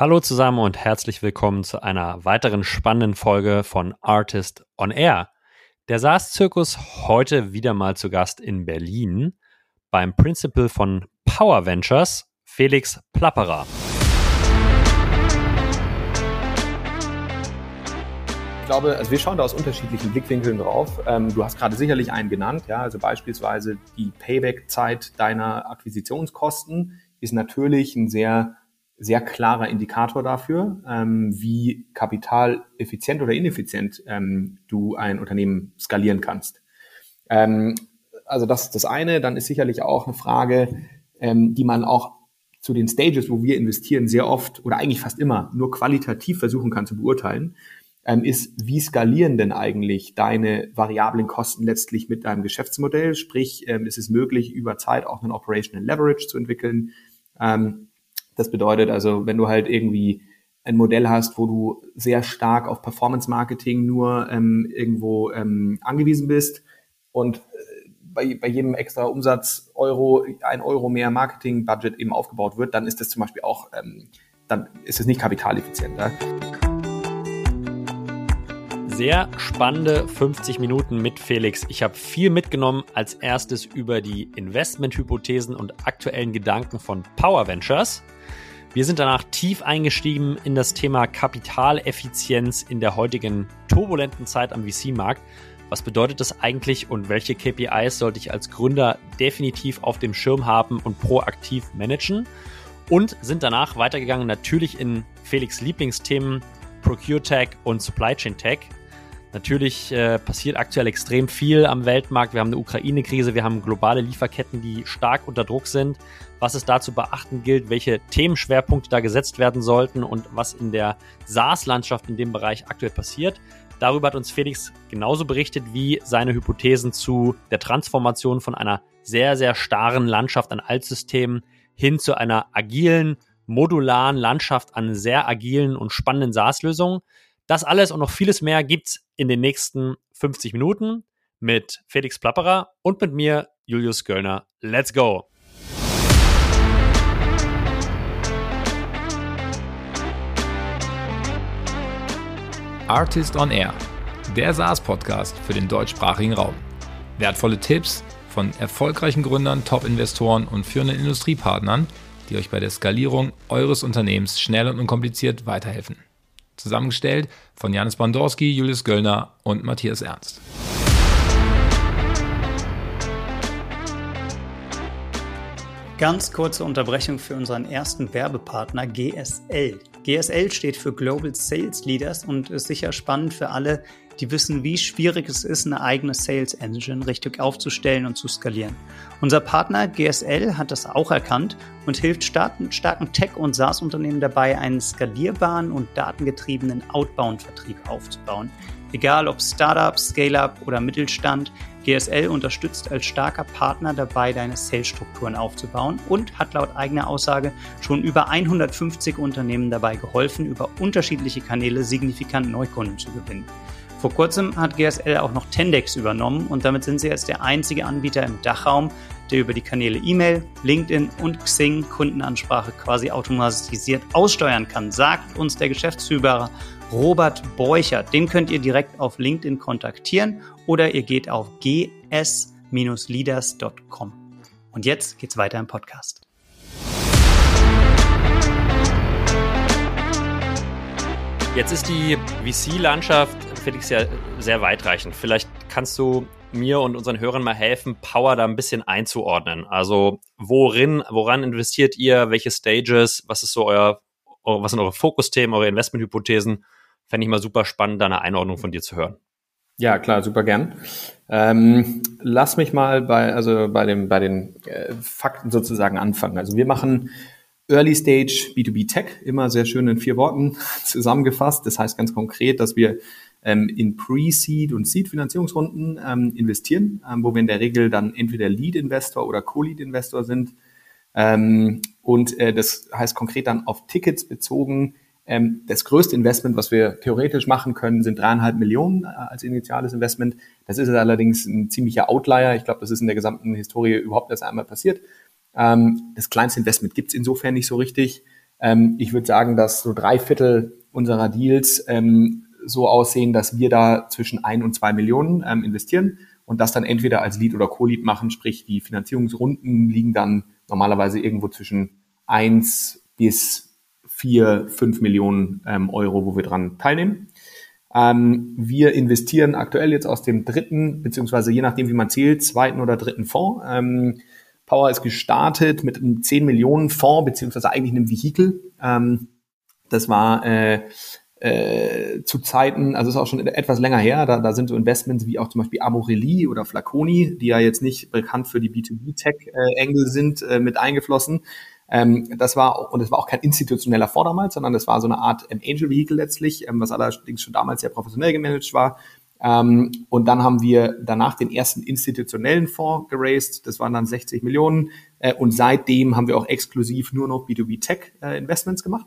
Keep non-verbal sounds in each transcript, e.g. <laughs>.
Hallo zusammen und herzlich willkommen zu einer weiteren spannenden Folge von Artist on Air. Der SaaS-Zirkus heute wieder mal zu Gast in Berlin beim Principal von Power Ventures, Felix Plapperer. Ich glaube, also wir schauen da aus unterschiedlichen Blickwinkeln drauf. Ähm, du hast gerade sicherlich einen genannt, ja, also beispielsweise die Payback-Zeit deiner Akquisitionskosten ist natürlich ein sehr sehr klarer Indikator dafür, ähm, wie kapitaleffizient oder ineffizient ähm, du ein Unternehmen skalieren kannst. Ähm, also das ist das eine. Dann ist sicherlich auch eine Frage, ähm, die man auch zu den Stages, wo wir investieren, sehr oft oder eigentlich fast immer nur qualitativ versuchen kann zu beurteilen, ähm, ist, wie skalieren denn eigentlich deine variablen Kosten letztlich mit deinem Geschäftsmodell? Sprich, ähm, ist es möglich, über Zeit auch einen Operational Leverage zu entwickeln? Ähm, das bedeutet also, wenn du halt irgendwie ein Modell hast, wo du sehr stark auf Performance Marketing nur ähm, irgendwo ähm, angewiesen bist und äh, bei, bei jedem extra Umsatz Euro, ein Euro mehr Marketing-Budget eben aufgebaut wird, dann ist das zum Beispiel auch, ähm, dann ist es nicht kapitaleffizienter. Sehr spannende 50 Minuten mit Felix. Ich habe viel mitgenommen. Als erstes über die Investmenthypothesen und aktuellen Gedanken von Power Ventures. Wir sind danach tief eingestiegen in das Thema Kapitaleffizienz in der heutigen turbulenten Zeit am VC-Markt. Was bedeutet das eigentlich und welche KPIs sollte ich als Gründer definitiv auf dem Schirm haben und proaktiv managen? Und sind danach weitergegangen natürlich in Felix Lieblingsthemen Procure Tech und Supply Chain Tech. Natürlich äh, passiert aktuell extrem viel am Weltmarkt. Wir haben eine Ukraine-Krise, wir haben globale Lieferketten, die stark unter Druck sind. Was es da zu beachten gilt, welche Themenschwerpunkte da gesetzt werden sollten und was in der SaaS-Landschaft in dem Bereich aktuell passiert. Darüber hat uns Felix genauso berichtet wie seine Hypothesen zu der Transformation von einer sehr, sehr starren Landschaft an Altsystemen hin zu einer agilen, modularen Landschaft an sehr agilen und spannenden SaaS-Lösungen. Das alles und noch vieles mehr gibt's in den nächsten 50 Minuten mit Felix Plapperer und mit mir, Julius Göllner. Let's go! Artist on Air, der SaaS-Podcast für den deutschsprachigen Raum. Wertvolle Tipps von erfolgreichen Gründern, Top-Investoren und führenden Industriepartnern, die euch bei der Skalierung eures Unternehmens schnell und unkompliziert weiterhelfen. Zusammengestellt von Janis Bandorski, Julius Göllner und Matthias Ernst. Ganz kurze Unterbrechung für unseren ersten Werbepartner GSL. GSL steht für Global Sales Leaders und ist sicher spannend für alle, die wissen, wie schwierig es ist, eine eigene Sales Engine richtig aufzustellen und zu skalieren. Unser Partner GSL hat das auch erkannt und hilft starken, Tech- und SaaS-Unternehmen dabei, einen skalierbaren und datengetriebenen Outbound-Vertrieb aufzubauen. Egal ob Startup, Scale-up oder Mittelstand, GSL unterstützt als starker Partner dabei, deine Sales-Strukturen aufzubauen und hat laut eigener Aussage schon über 150 Unternehmen dabei geholfen, über unterschiedliche Kanäle signifikant Neukunden zu gewinnen. Vor kurzem hat GSL auch noch Tendex übernommen und damit sind sie jetzt der einzige Anbieter im Dachraum, der über die Kanäle E-Mail, LinkedIn und Xing Kundenansprache quasi automatisiert aussteuern kann, sagt uns der Geschäftsführer Robert Beuchert. Den könnt ihr direkt auf LinkedIn kontaktieren oder ihr geht auf gs-leaders.com. Und jetzt geht's weiter im Podcast. Jetzt ist die VC-Landschaft Felix ja sehr weitreichend. Vielleicht kannst du mir und unseren Hörern mal helfen, Power da ein bisschen einzuordnen. Also worin, woran investiert ihr, welche Stages, was ist so euer, was sind eure Fokusthemen, eure Investmenthypothesen? Fände ich mal super spannend, da eine Einordnung von dir zu hören. Ja, klar, super gern. Ähm, lass mich mal bei, also bei, dem, bei den äh, Fakten sozusagen anfangen. Also wir machen Early Stage B2B Tech, immer sehr schön in vier Worten <laughs> zusammengefasst. Das heißt ganz konkret, dass wir in Pre-Seed und Seed-Finanzierungsrunden ähm, investieren, ähm, wo wir in der Regel dann entweder Lead-Investor oder Co-Lead-Investor sind. Ähm, und äh, das heißt konkret dann auf Tickets bezogen. Ähm, das größte Investment, was wir theoretisch machen können, sind dreieinhalb Millionen äh, als initiales Investment. Das ist allerdings ein ziemlicher Outlier. Ich glaube, das ist in der gesamten Historie überhaupt erst einmal passiert. Ähm, das kleinste Investment gibt es insofern nicht so richtig. Ähm, ich würde sagen, dass so drei Viertel unserer Deals ähm, so aussehen, dass wir da zwischen ein und zwei Millionen ähm, investieren und das dann entweder als Lead oder Co-Lead machen, sprich die Finanzierungsrunden liegen dann normalerweise irgendwo zwischen eins bis vier, fünf Millionen ähm, Euro, wo wir dran teilnehmen. Ähm, wir investieren aktuell jetzt aus dem dritten, beziehungsweise je nachdem, wie man zählt, zweiten oder dritten Fonds. Ähm, Power ist gestartet mit einem 10 Millionen Fonds, beziehungsweise eigentlich einem Vehikel. Ähm, das war äh, äh, zu Zeiten, also ist auch schon etwas länger her, da, da sind so Investments wie auch zum Beispiel Amorelli oder Flaconi, die ja jetzt nicht bekannt für die B2B-Tech-Engel äh, sind, äh, mit eingeflossen. Ähm, das war, und es war auch kein institutioneller Fonds damals, sondern das war so eine Art ähm, Angel-Vehicle letztlich, ähm, was allerdings schon damals sehr professionell gemanagt war. Ähm, und dann haben wir danach den ersten institutionellen Fonds geraced. Das waren dann 60 Millionen. Äh, und seitdem haben wir auch exklusiv nur noch B2B-Tech-Investments äh, gemacht.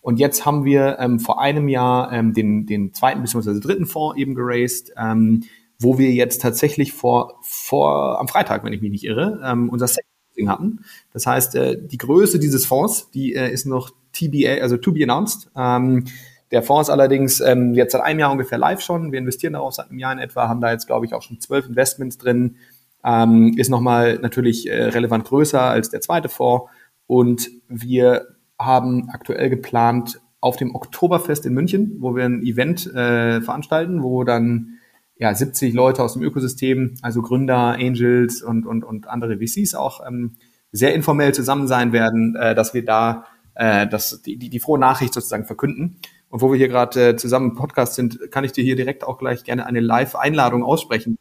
Und jetzt haben wir ähm, vor einem Jahr ähm, den, den zweiten bzw. dritten Fonds eben geraced, ähm, wo wir jetzt tatsächlich vor, vor am Freitag, wenn ich mich nicht irre, ähm, unser Second hatten. Das heißt, äh, die Größe dieses Fonds, die äh, ist noch TBA, also to be announced. Ähm, der Fonds ist allerdings ähm, jetzt seit einem Jahr ungefähr live schon. Wir investieren darauf seit einem Jahr in etwa, haben da jetzt, glaube ich, auch schon zwölf Investments drin. Ähm, ist nochmal natürlich äh, relevant größer als der zweite Fonds. Und wir haben aktuell geplant auf dem Oktoberfest in München, wo wir ein Event äh, veranstalten, wo dann ja 70 Leute aus dem Ökosystem, also Gründer, Angels und und und andere VCs auch ähm, sehr informell zusammen sein werden, äh, dass wir da äh, das, die, die, die frohe Nachricht sozusagen verkünden. Und wo wir hier gerade äh, zusammen im Podcast sind, kann ich dir hier direkt auch gleich gerne eine Live-Einladung aussprechen.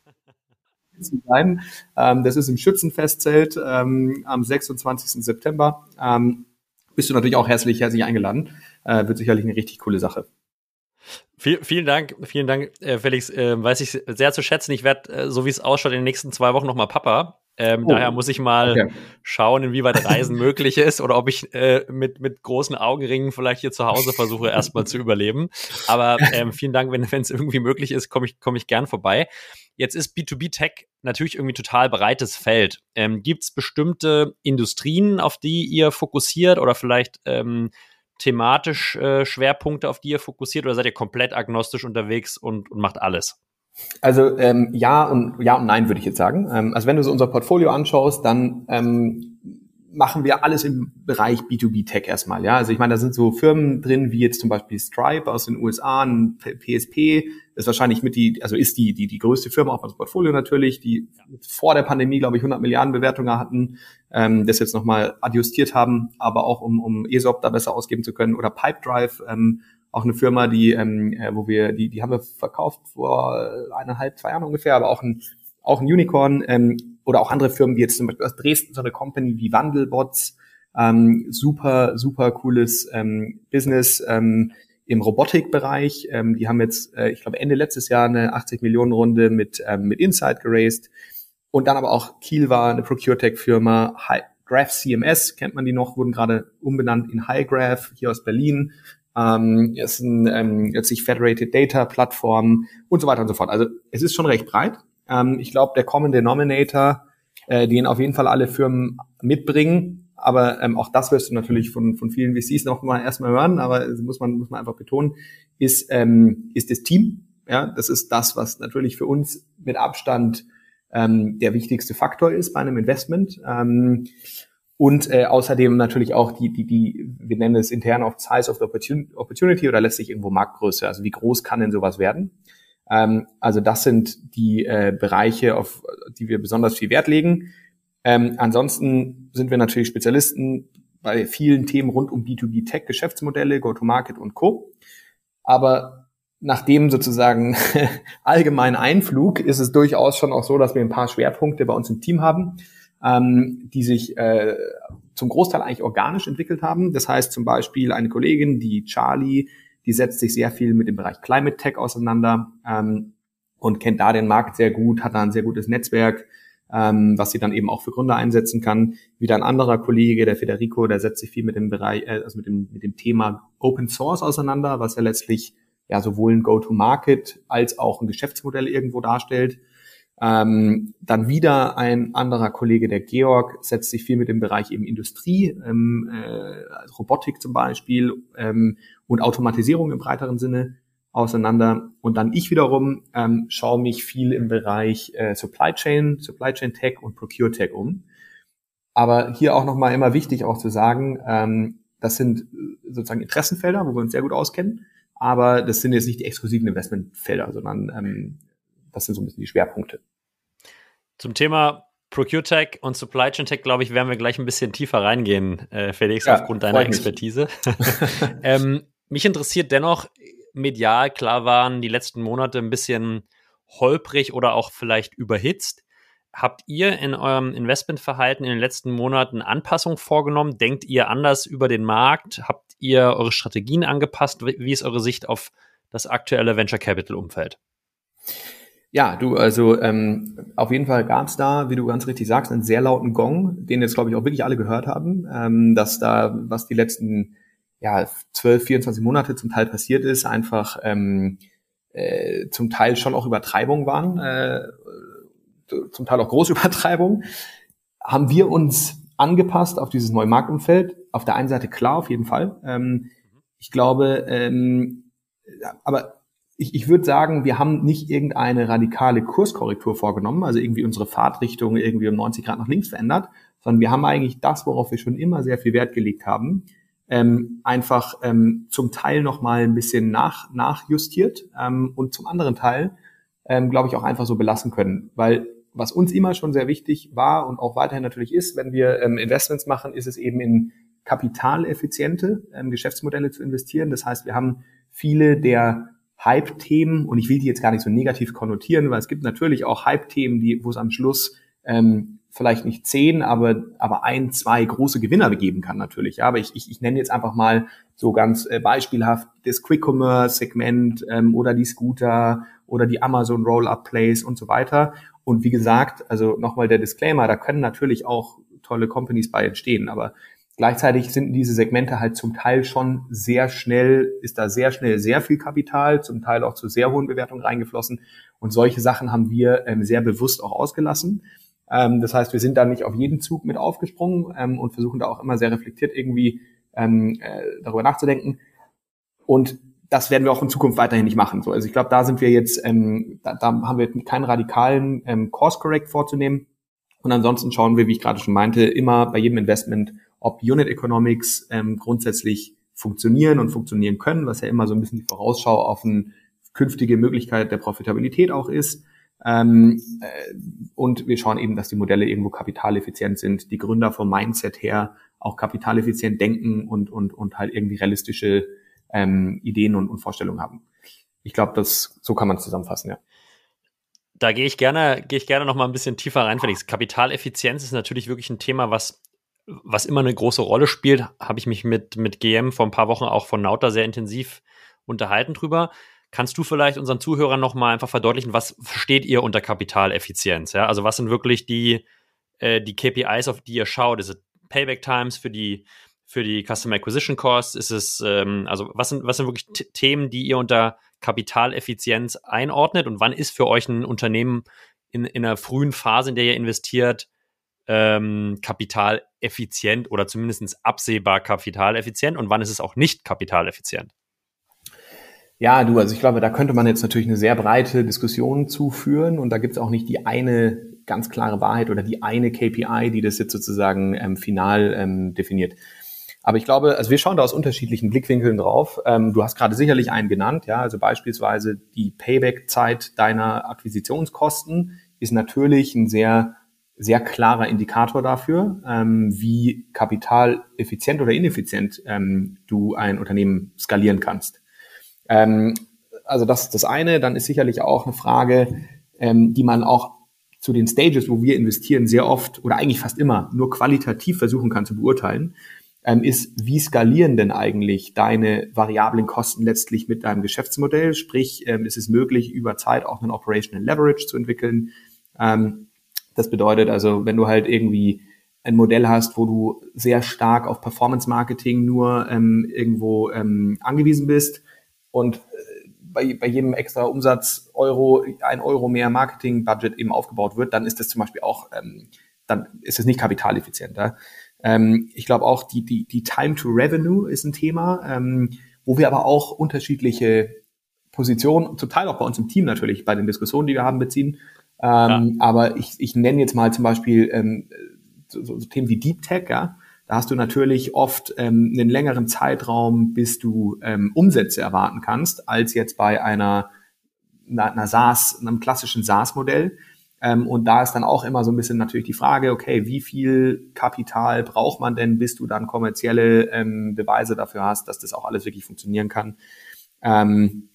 Ähm, das ist im Schützenfestzelt ähm, am 26. September. Ähm, bist du natürlich auch herzlich, herzlich eingeladen. Äh, wird sicherlich eine richtig coole Sache. Viel, vielen Dank, vielen Dank, äh, Felix. Äh, weiß ich sehr zu schätzen. Ich werde, äh, so wie es ausschaut, in den nächsten zwei Wochen nochmal Papa. Ähm, oh. Daher muss ich mal okay. schauen, inwieweit Reisen möglich ist oder ob ich äh, mit, mit großen Augenringen vielleicht hier zu Hause versuche, <laughs> erstmal zu überleben. Aber ähm, vielen Dank, wenn es irgendwie möglich ist, komme ich, komm ich gern vorbei. Jetzt ist B2B-Tech natürlich irgendwie total breites Feld. Ähm, Gibt es bestimmte Industrien, auf die ihr fokussiert oder vielleicht ähm, thematisch äh, Schwerpunkte, auf die ihr fokussiert oder seid ihr komplett agnostisch unterwegs und, und macht alles? Also ähm, ja und ja und nein würde ich jetzt sagen. Ähm, also wenn du so unser Portfolio anschaust, dann ähm, machen wir alles im Bereich B2B-Tech erstmal. Ja, also ich meine, da sind so Firmen drin wie jetzt zum Beispiel Stripe aus den USA, ein PSP ist wahrscheinlich mit die, also ist die die die größte Firma auf unserem Portfolio natürlich, die vor der Pandemie glaube ich 100 Milliarden Bewertungen hatten, ähm, das jetzt nochmal adjustiert haben, aber auch um um ESOP da besser ausgeben zu können oder Pipedrive ähm, auch eine Firma, die, ähm, äh, wo wir, die, die haben wir verkauft vor eineinhalb, zwei Jahren ungefähr, aber auch ein, auch ein Unicorn, ähm, oder auch andere Firmen wie jetzt zum Beispiel aus Dresden so eine Company wie Wandelbots, ähm, super, super cooles ähm, Business ähm, im Robotikbereich. Ähm, die haben jetzt, äh, ich glaube, Ende letztes Jahr eine 80 Millionen Runde mit, ähm, mit Insight geraced. Und dann aber auch Kiel war eine ProcureTech-Firma, Graph CMS, kennt man die noch, wurden gerade umbenannt in HighGraph hier aus Berlin. Ähm, ist ein ähm, letztlich Federated Data Plattform und so weiter und so fort. Also es ist schon recht breit. Ähm, ich glaube, der Common Denominator, äh, den auf jeden Fall alle Firmen mitbringen, aber ähm, auch das wirst du natürlich von, von vielen VCs noch mal erstmal hören, aber muss man, muss man einfach betonen, ist, ähm, ist das Team. Ja, das ist das, was natürlich für uns mit Abstand ähm, der wichtigste Faktor ist bei einem Investment. Ähm, und äh, außerdem natürlich auch die, die, die, wir nennen es intern oft Size of the Opportunity oder letztlich irgendwo Marktgröße. Also wie groß kann denn sowas werden? Ähm, also das sind die äh, Bereiche, auf die wir besonders viel Wert legen. Ähm, ansonsten sind wir natürlich Spezialisten bei vielen Themen rund um B2B-Tech, Geschäftsmodelle, Go-to-Market und Co. Aber nach dem sozusagen <laughs> allgemeinen Einflug ist es durchaus schon auch so, dass wir ein paar Schwerpunkte bei uns im Team haben, ähm, die sich äh, zum Großteil eigentlich organisch entwickelt haben. Das heißt zum Beispiel eine Kollegin, die Charlie, die setzt sich sehr viel mit dem Bereich Climate Tech auseinander ähm, und kennt da den Markt sehr gut, hat da ein sehr gutes Netzwerk, ähm, was sie dann eben auch für Gründer einsetzen kann. Wieder ein anderer Kollege, der Federico, der setzt sich viel mit dem Bereich, äh, also mit dem, mit dem Thema Open Source auseinander, was ja letztlich ja sowohl ein Go-to-Market als auch ein Geschäftsmodell irgendwo darstellt. Ähm, dann wieder ein anderer Kollege, der Georg, setzt sich viel mit dem Bereich eben Industrie, ähm, äh, Robotik zum Beispiel ähm, und Automatisierung im breiteren Sinne auseinander. Und dann ich wiederum ähm, schaue mich viel im Bereich äh, Supply Chain, Supply Chain Tech und Procure Tech um. Aber hier auch nochmal immer wichtig auch zu sagen, ähm, das sind äh, sozusagen Interessenfelder, wo wir uns sehr gut auskennen. Aber das sind jetzt nicht die exklusiven Investmentfelder, sondern ähm, das sind so ein bisschen die Schwerpunkte. Zum Thema Procure Tech und Supply Chain Tech, glaube ich, werden wir gleich ein bisschen tiefer reingehen, äh, Felix, ja, aufgrund deiner Expertise. <laughs> <laughs> ähm, mich interessiert dennoch, medial, klar waren die letzten Monate ein bisschen holprig oder auch vielleicht überhitzt. Habt ihr in eurem Investmentverhalten in den letzten Monaten Anpassungen vorgenommen? Denkt ihr anders über den Markt? Habt ihr eure Strategien angepasst? Wie ist eure Sicht auf das aktuelle Venture Capital Umfeld? Ja, du, also ähm, auf jeden Fall gab es da, wie du ganz richtig sagst, einen sehr lauten Gong, den jetzt, glaube ich, auch wirklich alle gehört haben, ähm, dass da, was die letzten ja, 12, 24 Monate zum Teil passiert ist, einfach ähm, äh, zum Teil schon auch Übertreibungen waren, äh, zum Teil auch große <laughs> Übertreibungen, haben wir uns angepasst auf dieses neue Marktumfeld. Auf der einen Seite klar, auf jeden Fall. Ähm, ich glaube, ähm, aber ich, ich würde sagen, wir haben nicht irgendeine radikale Kurskorrektur vorgenommen, also irgendwie unsere Fahrtrichtung irgendwie um 90 Grad nach links verändert, sondern wir haben eigentlich das, worauf wir schon immer sehr viel Wert gelegt haben, ähm, einfach ähm, zum Teil noch mal ein bisschen nach, nachjustiert ähm, und zum anderen Teil, ähm, glaube ich, auch einfach so belassen können. Weil was uns immer schon sehr wichtig war und auch weiterhin natürlich ist, wenn wir ähm, Investments machen, ist es eben in kapitaleffiziente ähm, Geschäftsmodelle zu investieren. Das heißt, wir haben viele der Hype-Themen und ich will die jetzt gar nicht so negativ konnotieren, weil es gibt natürlich auch Hype-Themen, die, wo es am Schluss ähm, vielleicht nicht zehn, aber, aber ein, zwei große Gewinner geben kann natürlich. Ja, aber ich, ich, ich nenne jetzt einfach mal so ganz äh, beispielhaft das Quick-Commerce-Segment ähm, oder die Scooter oder die Amazon Roll-Up-Plays und so weiter. Und wie gesagt, also nochmal der Disclaimer, da können natürlich auch tolle Companies bei entstehen, aber gleichzeitig sind diese Segmente halt zum Teil schon sehr schnell, ist da sehr schnell sehr viel Kapital, zum Teil auch zu sehr hohen Bewertungen reingeflossen. Und solche Sachen haben wir ähm, sehr bewusst auch ausgelassen. Ähm, das heißt, wir sind da nicht auf jeden Zug mit aufgesprungen ähm, und versuchen da auch immer sehr reflektiert irgendwie ähm, äh, darüber nachzudenken. Und das werden wir auch in Zukunft weiterhin nicht machen. So, also ich glaube, da sind wir jetzt, ähm, da, da haben wir keinen radikalen ähm, Course Correct vorzunehmen. Und ansonsten schauen wir, wie ich gerade schon meinte, immer bei jedem Investment, ob Unit Economics ähm, grundsätzlich funktionieren und funktionieren können, was ja immer so ein bisschen die Vorausschau auf eine künftige Möglichkeit der Profitabilität auch ist. Ähm, äh, und wir schauen eben, dass die Modelle irgendwo kapitaleffizient sind, die Gründer vom Mindset her auch kapitaleffizient denken und, und, und halt irgendwie realistische ähm, Ideen und, und Vorstellungen haben. Ich glaube, das so kann man zusammenfassen, ja. Da gehe ich gerne, gehe ich gerne noch mal ein bisschen tiefer rein, Felix. Kapitaleffizienz ist natürlich wirklich ein Thema, was, was immer eine große Rolle spielt. Habe ich mich mit, mit GM vor ein paar Wochen auch von Nauta sehr intensiv unterhalten drüber. Kannst du vielleicht unseren Zuhörern nochmal einfach verdeutlichen, was versteht ihr unter Kapitaleffizienz? Ja? Also was sind wirklich die, äh, die KPIs, auf die ihr schaut? Ist es Payback Times für die, für die Customer Acquisition Costs? Ist es, ähm, also was sind, was sind wirklich Themen, die ihr unter Kapitaleffizienz einordnet? Und wann ist für euch ein Unternehmen in, in einer frühen Phase, in der ihr investiert, ähm, kapitaleffizient oder zumindest absehbar kapitaleffizient? Und wann ist es auch nicht kapitaleffizient? Ja, du, also ich glaube, da könnte man jetzt natürlich eine sehr breite Diskussion zuführen und da gibt es auch nicht die eine ganz klare Wahrheit oder die eine KPI, die das jetzt sozusagen ähm, final ähm, definiert. Aber ich glaube, also wir schauen da aus unterschiedlichen Blickwinkeln drauf. Ähm, du hast gerade sicherlich einen genannt, ja, also beispielsweise die Payback-Zeit deiner Akquisitionskosten ist natürlich ein sehr sehr klarer Indikator dafür, ähm, wie kapitaleffizient oder ineffizient ähm, du ein Unternehmen skalieren kannst. Ähm, also das ist das eine. Dann ist sicherlich auch eine Frage, ähm, die man auch zu den Stages, wo wir investieren, sehr oft oder eigentlich fast immer nur qualitativ versuchen kann zu beurteilen, ähm, ist, wie skalieren denn eigentlich deine variablen Kosten letztlich mit deinem Geschäftsmodell? Sprich, ähm, ist es möglich, über Zeit auch einen Operational Leverage zu entwickeln? Ähm, das bedeutet also, wenn du halt irgendwie ein Modell hast, wo du sehr stark auf Performance Marketing nur ähm, irgendwo ähm, angewiesen bist, und äh, bei, bei jedem extra Umsatz Euro, ein Euro mehr Marketing-Budget eben aufgebaut wird, dann ist das zum Beispiel auch, ähm, dann ist es nicht kapitaleffizienter. Ähm, ich glaube auch, die, die, die Time to Revenue ist ein Thema, ähm, wo wir aber auch unterschiedliche Positionen, zum Teil auch bei uns im Team natürlich, bei den Diskussionen, die wir haben, beziehen. Ähm, ja. Aber ich, ich nenne jetzt mal zum Beispiel ähm, so, so Themen wie Deep Tech, ja. Da hast du natürlich oft ähm, einen längeren Zeitraum, bis du ähm, Umsätze erwarten kannst, als jetzt bei einer, einer, einer SaaS, einem klassischen SaaS-Modell. Ähm, und da ist dann auch immer so ein bisschen natürlich die Frage, okay, wie viel Kapital braucht man denn, bis du dann kommerzielle ähm, Beweise dafür hast, dass das auch alles wirklich funktionieren kann. Ähm,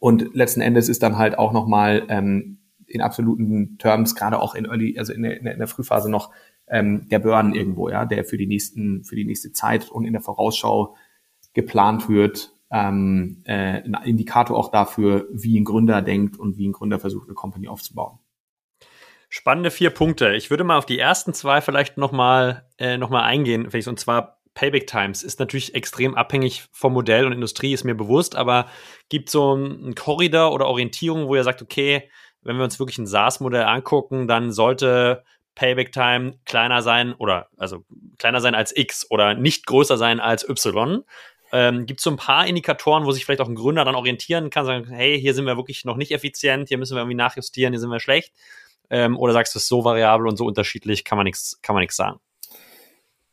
und letzten Endes ist dann halt auch nochmal ähm, in absoluten Terms, gerade auch in Early, also in der, in der Frühphase noch ähm, der Burn irgendwo, ja, der für die nächsten, für die nächste Zeit und in der Vorausschau geplant wird, ähm, äh, ein Indikator auch dafür, wie ein Gründer denkt und wie ein Gründer versucht, eine Company aufzubauen. Spannende vier Punkte. Ich würde mal auf die ersten zwei vielleicht nochmal äh, noch eingehen, und zwar Payback Times ist natürlich extrem abhängig vom Modell und Industrie, ist mir bewusst, aber gibt so einen Korridor oder Orientierung, wo ihr sagt, okay, wenn wir uns wirklich ein SaaS-Modell angucken, dann sollte Payback Time kleiner sein oder also kleiner sein als X oder nicht größer sein als Y. Ähm, Gibt es so ein paar Indikatoren, wo sich vielleicht auch ein Gründer dann orientieren kann, sagen, hey, hier sind wir wirklich noch nicht effizient, hier müssen wir irgendwie nachjustieren, hier sind wir schlecht? Ähm, oder sagst du, es ist so variabel und so unterschiedlich, kann man nichts, kann man nichts sagen?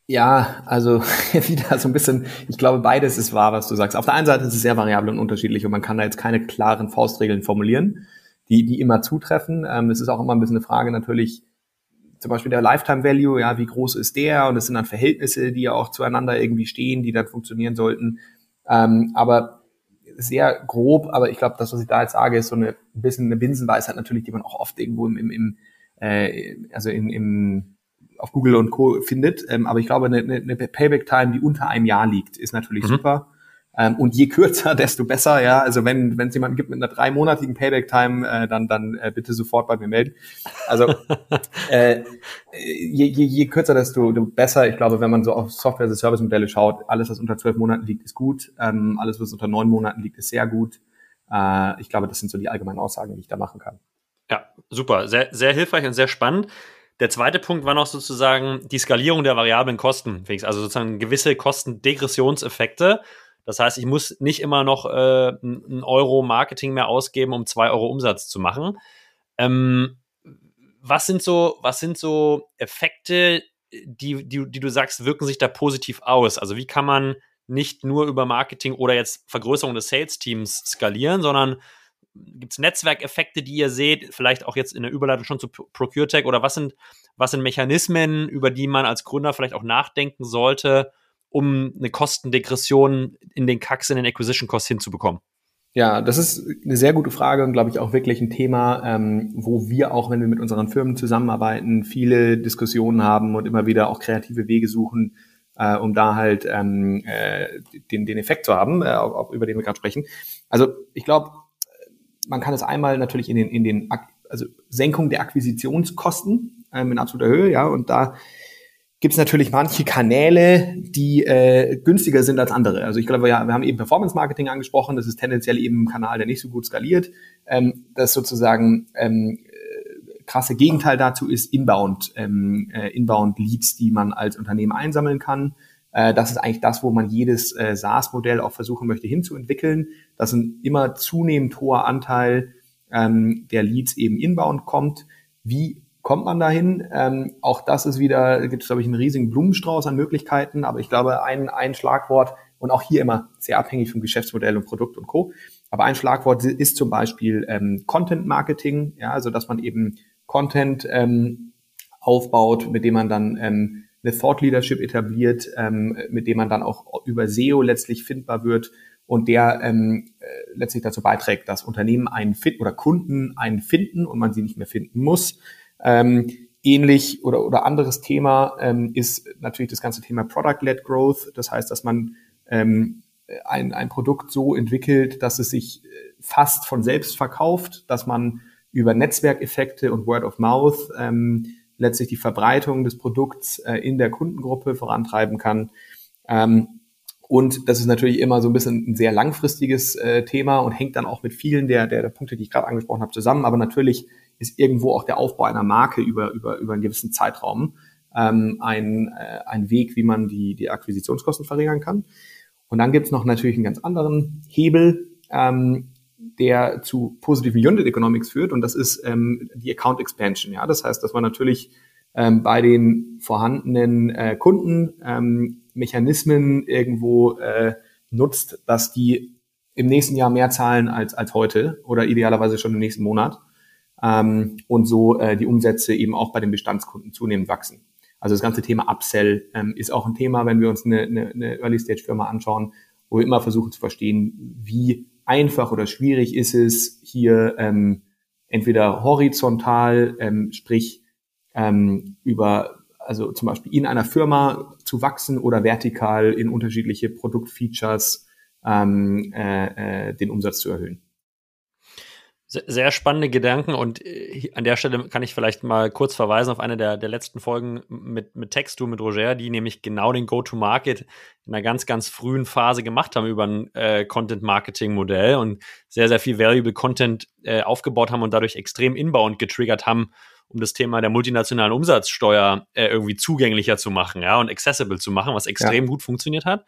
Ja, also <laughs> wieder so ein bisschen, ich glaube, beides ist wahr, was du sagst. Auf der einen Seite ist es sehr variabel und unterschiedlich und man kann da jetzt keine klaren Faustregeln formulieren, die, die immer zutreffen. Ähm, es ist auch immer ein bisschen eine Frage natürlich, zum Beispiel der Lifetime Value, ja, wie groß ist der? Und es sind dann Verhältnisse, die ja auch zueinander irgendwie stehen, die dann funktionieren sollten. Ähm, aber sehr grob, aber ich glaube, das, was ich da jetzt sage, ist so eine ein bisschen eine Binsenweisheit natürlich, die man auch oft irgendwo im, im, im äh, also in, im auf Google und Co. findet. Ähm, aber ich glaube, eine, eine Payback-Time, die unter einem Jahr liegt, ist natürlich mhm. super. Ähm, und je kürzer, <laughs> desto besser, ja. Also wenn wenn es jemanden gibt mit einer dreimonatigen Payback-Time, äh, dann dann äh, bitte sofort bei mir melden. Also <laughs> äh, je, je, je kürzer, desto, desto besser. Ich glaube, wenn man so auf Software-as-a-Service-Modelle schaut, alles, was unter zwölf Monaten liegt, ist gut. Ähm, alles, was unter neun Monaten liegt, ist sehr gut. Äh, ich glaube, das sind so die allgemeinen Aussagen, die ich da machen kann. Ja, super. Sehr, sehr hilfreich und sehr spannend. Der zweite Punkt war noch sozusagen die Skalierung der variablen Kosten, also sozusagen gewisse Kostendegressionseffekte. Das heißt, ich muss nicht immer noch äh, einen Euro Marketing mehr ausgeben, um zwei Euro Umsatz zu machen. Ähm, was sind so, was sind so Effekte, die, die, die du sagst, wirken sich da positiv aus? Also wie kann man nicht nur über Marketing oder jetzt Vergrößerung des Sales-Teams skalieren, sondern gibt es Netzwerkeffekte, die ihr seht, vielleicht auch jetzt in der Überleitung schon zu ProcureTech oder was sind, was sind Mechanismen, über die man als Gründer vielleicht auch nachdenken sollte, um eine Kostendegression in den CACs, in den Acquisition Costs hinzubekommen? Ja, das ist eine sehr gute Frage und glaube ich auch wirklich ein Thema, ähm, wo wir auch, wenn wir mit unseren Firmen zusammenarbeiten, viele Diskussionen haben und immer wieder auch kreative Wege suchen, äh, um da halt ähm, äh, den, den Effekt zu haben, äh, auch, über den wir gerade sprechen. Also ich glaube, man kann es einmal natürlich in den, in den also Senkung der Akquisitionskosten ähm, in absoluter Höhe, ja, und da gibt es natürlich manche Kanäle, die äh, günstiger sind als andere. Also ich glaube, ja, wir haben eben Performance Marketing angesprochen. Das ist tendenziell eben ein Kanal, der nicht so gut skaliert. Ähm, das sozusagen ähm, äh, krasse Gegenteil dazu ist Inbound, ähm, äh, Inbound Leads, die man als Unternehmen einsammeln kann. Äh, das ist eigentlich das, wo man jedes äh, SaaS-Modell auch versuchen möchte hinzuentwickeln. Das ist ein immer zunehmend hoher Anteil ähm, der Leads eben inbound kommt. Wie kommt man dahin? Ähm, auch das ist wieder, gibt es, glaube ich, einen riesigen Blumenstrauß an Möglichkeiten, aber ich glaube, ein, ein Schlagwort und auch hier immer sehr abhängig vom Geschäftsmodell und Produkt und Co. Aber ein Schlagwort ist zum Beispiel ähm, Content Marketing, ja, also dass man eben Content ähm, aufbaut, mit dem man dann ähm, eine Thought Leadership etabliert, ähm, mit dem man dann auch über SEO letztlich findbar wird und der ähm, äh, letztlich dazu beiträgt, dass Unternehmen einen finden oder Kunden einen finden und man sie nicht mehr finden muss. Ähm, ähnlich oder, oder anderes Thema ähm, ist natürlich das ganze Thema Product-led Growth. Das heißt, dass man ähm, ein, ein Produkt so entwickelt, dass es sich äh, fast von selbst verkauft, dass man über Netzwerkeffekte und Word of Mouth ähm, letztlich die Verbreitung des Produkts äh, in der Kundengruppe vorantreiben kann. Ähm, Und das ist natürlich immer so ein bisschen ein sehr langfristiges äh, Thema und hängt dann auch mit vielen der, der, der Punkte, die ich gerade angesprochen habe, zusammen. Aber natürlich ist irgendwo auch der Aufbau einer Marke über, über, über einen gewissen Zeitraum ähm, ein, äh, ein Weg, wie man die, die Akquisitionskosten verringern kann. Und dann gibt's noch natürlich einen ganz anderen Hebel, ähm, der zu positiven Unit Economics führt und das ist ähm, die Account Expansion. Ja, das heißt, dass man natürlich ähm, bei den vorhandenen äh, Kunden ähm, Mechanismen irgendwo äh, nutzt, dass die im nächsten Jahr mehr zahlen als als heute oder idealerweise schon im nächsten Monat ähm, und so äh, die Umsätze eben auch bei den Bestandskunden zunehmend wachsen. Also das ganze Thema Upsell ähm, ist auch ein Thema, wenn wir uns eine, eine, eine Early-Stage-Firma anschauen, wo wir immer versuchen zu verstehen, wie einfach oder schwierig ist es hier ähm, entweder horizontal, ähm, sprich ähm, über, also zum Beispiel in einer Firma zu wachsen oder vertikal in unterschiedliche Produktfeatures ähm, äh, äh, den Umsatz zu erhöhen. Sehr spannende Gedanken und äh, an der Stelle kann ich vielleicht mal kurz verweisen auf eine der, der letzten Folgen mit, mit Textu, mit Roger, die nämlich genau den Go-to-Market in einer ganz, ganz frühen Phase gemacht haben über ein äh, Content-Marketing-Modell und sehr, sehr viel Valuable Content äh, aufgebaut haben und dadurch extrem inbound getriggert haben, um das Thema der multinationalen Umsatzsteuer äh, irgendwie zugänglicher zu machen, ja, und accessible zu machen, was extrem ja. gut funktioniert hat.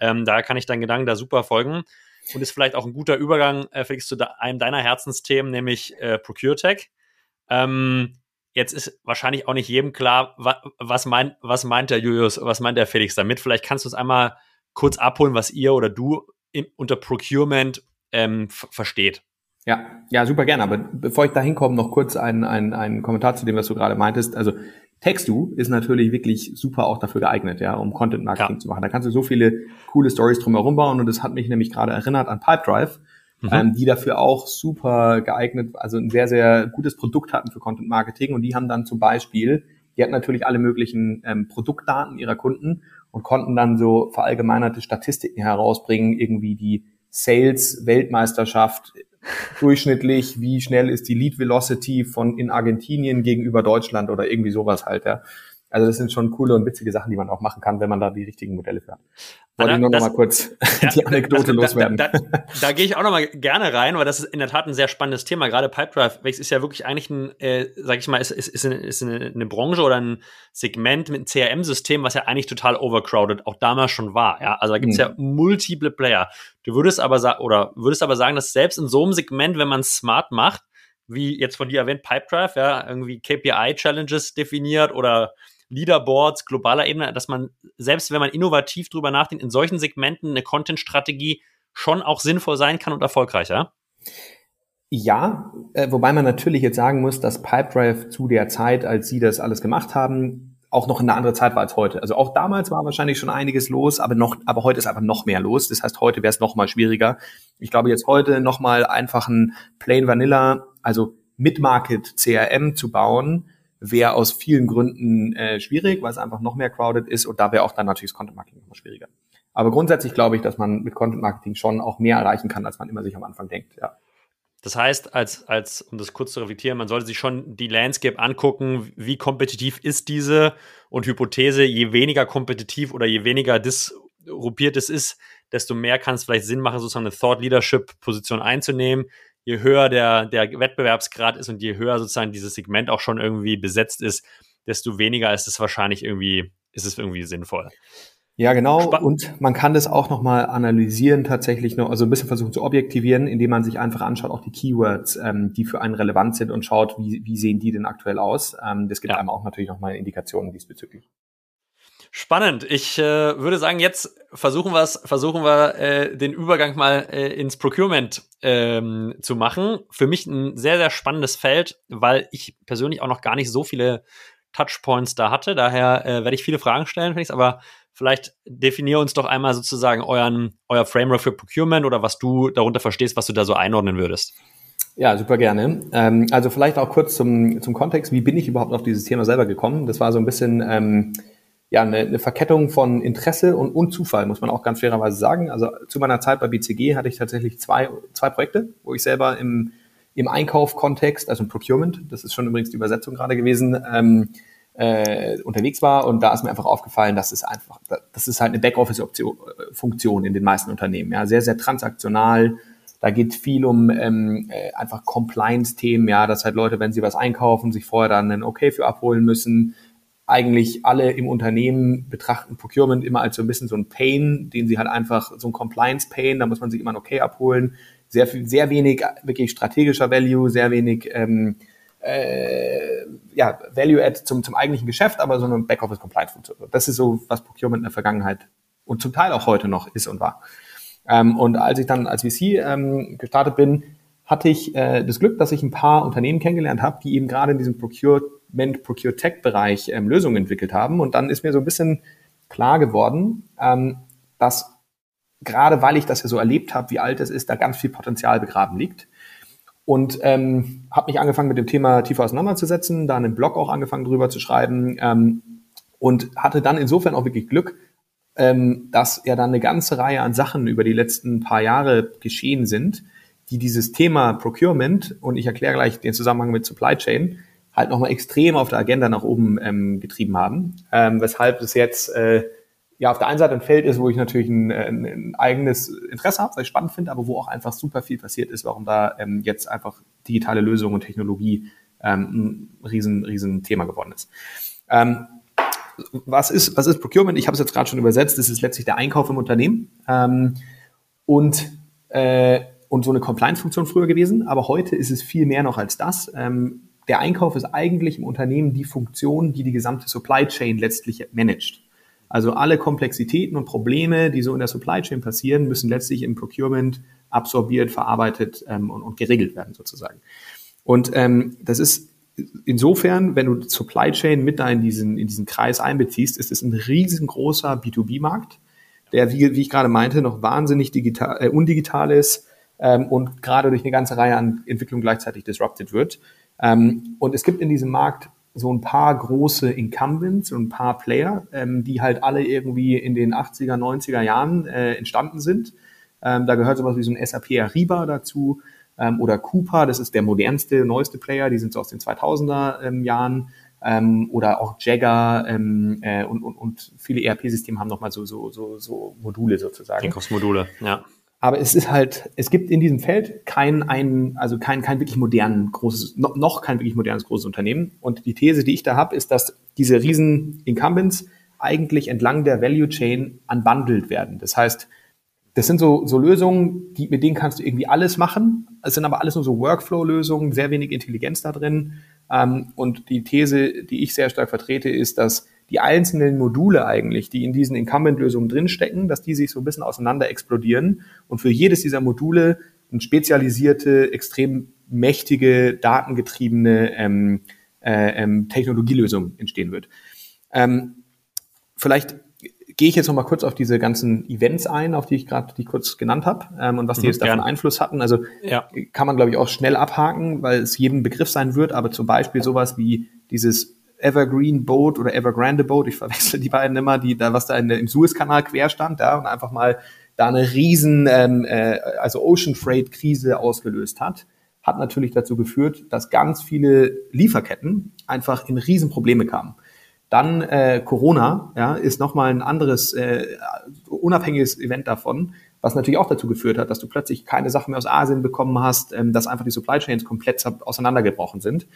Ähm, da kann ich deinen Gedanken da super folgen und ist vielleicht auch ein guter Übergang, äh, Felix, zu einem deiner Herzensthemen, nämlich äh, ProcureTech. Ähm, jetzt ist wahrscheinlich auch nicht jedem klar, wa was, mein, was meint der Julius, was meint der Felix damit. Vielleicht kannst du uns einmal kurz abholen, was ihr oder du in, unter Procurement ähm, versteht. Ja, ja, super gerne. Aber bevor ich da hinkomme, noch kurz ein, ein, ein Kommentar zu dem, was du gerade meintest. Also Textu ist natürlich wirklich super auch dafür geeignet, ja, um Content Marketing ja. zu machen. Da kannst du so viele coole Stories drumherum bauen und das hat mich nämlich gerade erinnert an Pipedrive, mhm. ähm, die dafür auch super geeignet, also ein sehr, sehr gutes Produkt hatten für Content Marketing und die haben dann zum Beispiel, die hatten natürlich alle möglichen ähm, Produktdaten ihrer Kunden und konnten dann so verallgemeinerte Statistiken herausbringen, irgendwie die Sales-Weltmeisterschaft durchschnittlich, wie schnell ist die Lead Velocity von in Argentinien gegenüber Deutschland oder irgendwie sowas halt, ja. Also das sind schon coole und witzige Sachen, die man auch machen kann, wenn man da die richtigen Modelle für hat. Wollte ich nur das, noch mal kurz <laughs> ja, die Anekdote das, loswerden. Da, da, da, da gehe ich auch noch mal gerne rein, weil das ist in der Tat ein sehr spannendes Thema. Gerade Pipedrive ist ja wirklich eigentlich ein, äh, sag ich mal, ist, ist, ist, eine, ist eine, Branche oder ein Segment mit einem CRM-System, was ja eigentlich total overcrowded auch damals schon war. Ja, also da gibt's mhm. ja multiple Player. Du würdest aber sagen, oder würdest aber sagen, dass selbst in so einem Segment, wenn man es smart macht, wie jetzt von dir erwähnt, Pipedrive, ja, irgendwie KPI-Challenges definiert oder Leaderboards, globaler Ebene, dass man, selbst wenn man innovativ drüber nachdenkt, in solchen Segmenten eine Content-Strategie schon auch sinnvoll sein kann und erfolgreicher? Ja, äh, wobei man natürlich jetzt sagen muss, dass Pipedrive zu der Zeit, als sie das alles gemacht haben, auch noch eine andere Zeit war als heute. Also auch damals war wahrscheinlich schon einiges los, aber noch, aber heute ist einfach noch mehr los. Das heißt, heute wäre es noch mal schwieriger. Ich glaube, jetzt heute noch mal einfach ein Plain Vanilla, also Mid-Market CRM zu bauen, wäre aus vielen Gründen äh, schwierig, weil es einfach noch mehr crowded ist und da wäre auch dann natürlich das Content Marketing noch schwieriger. Aber grundsätzlich glaube ich, dass man mit Content Marketing schon auch mehr erreichen kann, als man immer sich am Anfang denkt, ja. Das heißt, als, als, um das kurz zu reflektieren, man sollte sich schon die Landscape angucken, wie kompetitiv ist diese und Hypothese, je weniger kompetitiv oder je weniger disruptiert es ist, desto mehr kann es vielleicht Sinn machen, sozusagen eine Thought Leadership Position einzunehmen je höher der, der Wettbewerbsgrad ist und je höher sozusagen dieses Segment auch schon irgendwie besetzt ist, desto weniger ist es wahrscheinlich irgendwie, ist es irgendwie sinnvoll. Ja, genau. Sp und man kann das auch nochmal analysieren, tatsächlich noch, also ein bisschen versuchen zu objektivieren, indem man sich einfach anschaut, auch die Keywords, ähm, die für einen relevant sind und schaut, wie, wie sehen die denn aktuell aus. Ähm, das gibt ja. einem auch natürlich nochmal Indikationen diesbezüglich. Spannend. Ich äh, würde sagen, jetzt versuchen, wir's, versuchen wir äh, den Übergang mal äh, ins Procurement ähm, zu machen. Für mich ein sehr, sehr spannendes Feld, weil ich persönlich auch noch gar nicht so viele Touchpoints da hatte. Daher äh, werde ich viele Fragen stellen, Felix, aber vielleicht definier uns doch einmal sozusagen euren, euer Framework für Procurement oder was du darunter verstehst, was du da so einordnen würdest. Ja, super gerne. Ähm, also vielleicht auch kurz zum, zum Kontext. Wie bin ich überhaupt auf dieses Thema selber gekommen? Das war so ein bisschen ähm, ja, eine, eine Verkettung von Interesse und, und Zufall, muss man auch ganz fairerweise sagen. Also zu meiner Zeit bei BCG hatte ich tatsächlich zwei, zwei Projekte, wo ich selber im, im Einkauf-Kontext, also im Procurement, das ist schon übrigens die Übersetzung gerade gewesen, ähm, äh, unterwegs war und da ist mir einfach aufgefallen, dass es einfach, das ist halt eine Backoffice-Funktion in den meisten Unternehmen. Ja, sehr, sehr transaktional. Da geht viel um ähm, äh, einfach Compliance-Themen, ja, dass halt Leute, wenn sie was einkaufen, sich vorher dann ein Okay für abholen müssen. Eigentlich alle im Unternehmen betrachten Procurement immer als so ein bisschen so ein Pain, den sie halt einfach, so ein Compliance-Pain, da muss man sich immer ein Okay abholen. Sehr viel, sehr wenig wirklich strategischer Value, sehr wenig ähm, äh, ja, Value-Add zum, zum eigentlichen Geschäft, aber so eine Backoffice-Compliance-Funktion. Das ist so, was Procurement in der Vergangenheit und zum Teil auch heute noch ist und war. Ähm, und als ich dann als VC ähm, gestartet bin, hatte ich äh, das Glück, dass ich ein paar Unternehmen kennengelernt habe, die eben gerade in diesem Procurement, Procure-Tech-Bereich ähm, Lösungen entwickelt haben. Und dann ist mir so ein bisschen klar geworden, ähm, dass gerade weil ich das ja so erlebt habe, wie alt es ist, da ganz viel Potenzial begraben liegt und ähm, habe mich angefangen mit dem Thema tiefer auseinanderzusetzen, da einen Blog auch angefangen drüber zu schreiben ähm, und hatte dann insofern auch wirklich Glück, ähm, dass ja dann eine ganze Reihe an Sachen über die letzten paar Jahre geschehen sind, die dieses Thema Procurement und ich erkläre gleich den Zusammenhang mit Supply Chain halt nochmal extrem auf der Agenda nach oben ähm, getrieben haben, ähm, weshalb es jetzt äh, ja auf der einen Seite ein Feld ist, wo ich natürlich ein, ein, ein eigenes Interesse habe, was ich spannend finde, aber wo auch einfach super viel passiert ist, warum da ähm, jetzt einfach digitale Lösungen und Technologie ähm, ein riesen, riesen Thema geworden ist. Ähm, was ist, was ist Procurement? Ich habe es jetzt gerade schon übersetzt. Das ist letztlich der Einkauf im Unternehmen ähm, und äh, und so eine Compliance-Funktion früher gewesen. Aber heute ist es viel mehr noch als das. Ähm, der Einkauf ist eigentlich im Unternehmen die Funktion, die die gesamte Supply Chain letztlich managt. Also alle Komplexitäten und Probleme, die so in der Supply Chain passieren, müssen letztlich im Procurement absorbiert, verarbeitet ähm, und, und, geregelt werden sozusagen. Und ähm, das ist insofern, wenn du Supply Chain mit da in diesen, in diesen Kreis einbeziehst, ist es ein riesengroßer B2B-Markt, der, wie, wie ich gerade meinte, noch wahnsinnig digital, äh, undigital ist ähm, und gerade durch eine ganze Reihe an Entwicklungen gleichzeitig disrupted wird. Ähm, und es gibt in diesem Markt so ein paar große Incumbents und ein paar Player, ähm, die halt alle irgendwie in den 80er, 90er Jahren äh, entstanden sind. Ähm, da gehört sowas wie so ein SAP Ariba dazu ähm, oder Coupa, das ist der modernste, neueste Player, die sind so aus den 2000er ähm, Jahren. Ähm, oder auch Jagger ähm, äh, und, und, und viele ERP-Systeme haben nochmal so, so, so, so Module sozusagen. Einkaufsmodule, ja. Aber es ist halt, es gibt in diesem Feld kein, ein, also kein, kein wirklich modern großes, noch, noch kein wirklich modernes großes Unternehmen. Und die These, die ich da habe, ist, dass diese riesen Incumbents eigentlich entlang der Value Chain unbundled werden. Das heißt, das sind so, so Lösungen, die, mit denen kannst du irgendwie alles machen. Es sind aber alles nur so Workflow-Lösungen, sehr wenig Intelligenz da drin. Ähm, und die These, die ich sehr stark vertrete, ist, dass die einzelnen Module eigentlich, die in diesen Incumbent-Lösungen drinstecken, dass die sich so ein bisschen auseinander explodieren und für jedes dieser Module eine spezialisierte, extrem mächtige, datengetriebene ähm, äh, ähm, Technologielösung entstehen wird. Ähm, vielleicht gehe ich jetzt noch mal kurz auf diese ganzen Events ein, auf die ich gerade die kurz genannt habe ähm, und was die mhm, jetzt davon gern. Einfluss hatten. Also ja. kann man glaube ich auch schnell abhaken, weil es jedem Begriff sein wird. Aber zum Beispiel sowas wie dieses Evergreen Boat oder Evergrande Boat, ich verwechsel die beiden immer, die da, was da in, im Suezkanal quer stand, ja, und einfach mal da eine riesen, ähm, äh, also Ocean Freight Krise ausgelöst hat, hat natürlich dazu geführt, dass ganz viele Lieferketten einfach in Riesenprobleme kamen. Dann äh, Corona, ja, ist nochmal ein anderes, äh, unabhängiges Event davon, was natürlich auch dazu geführt hat, dass du plötzlich keine Sachen mehr aus Asien bekommen hast, ähm, dass einfach die Supply Chains komplett auseinandergebrochen sind.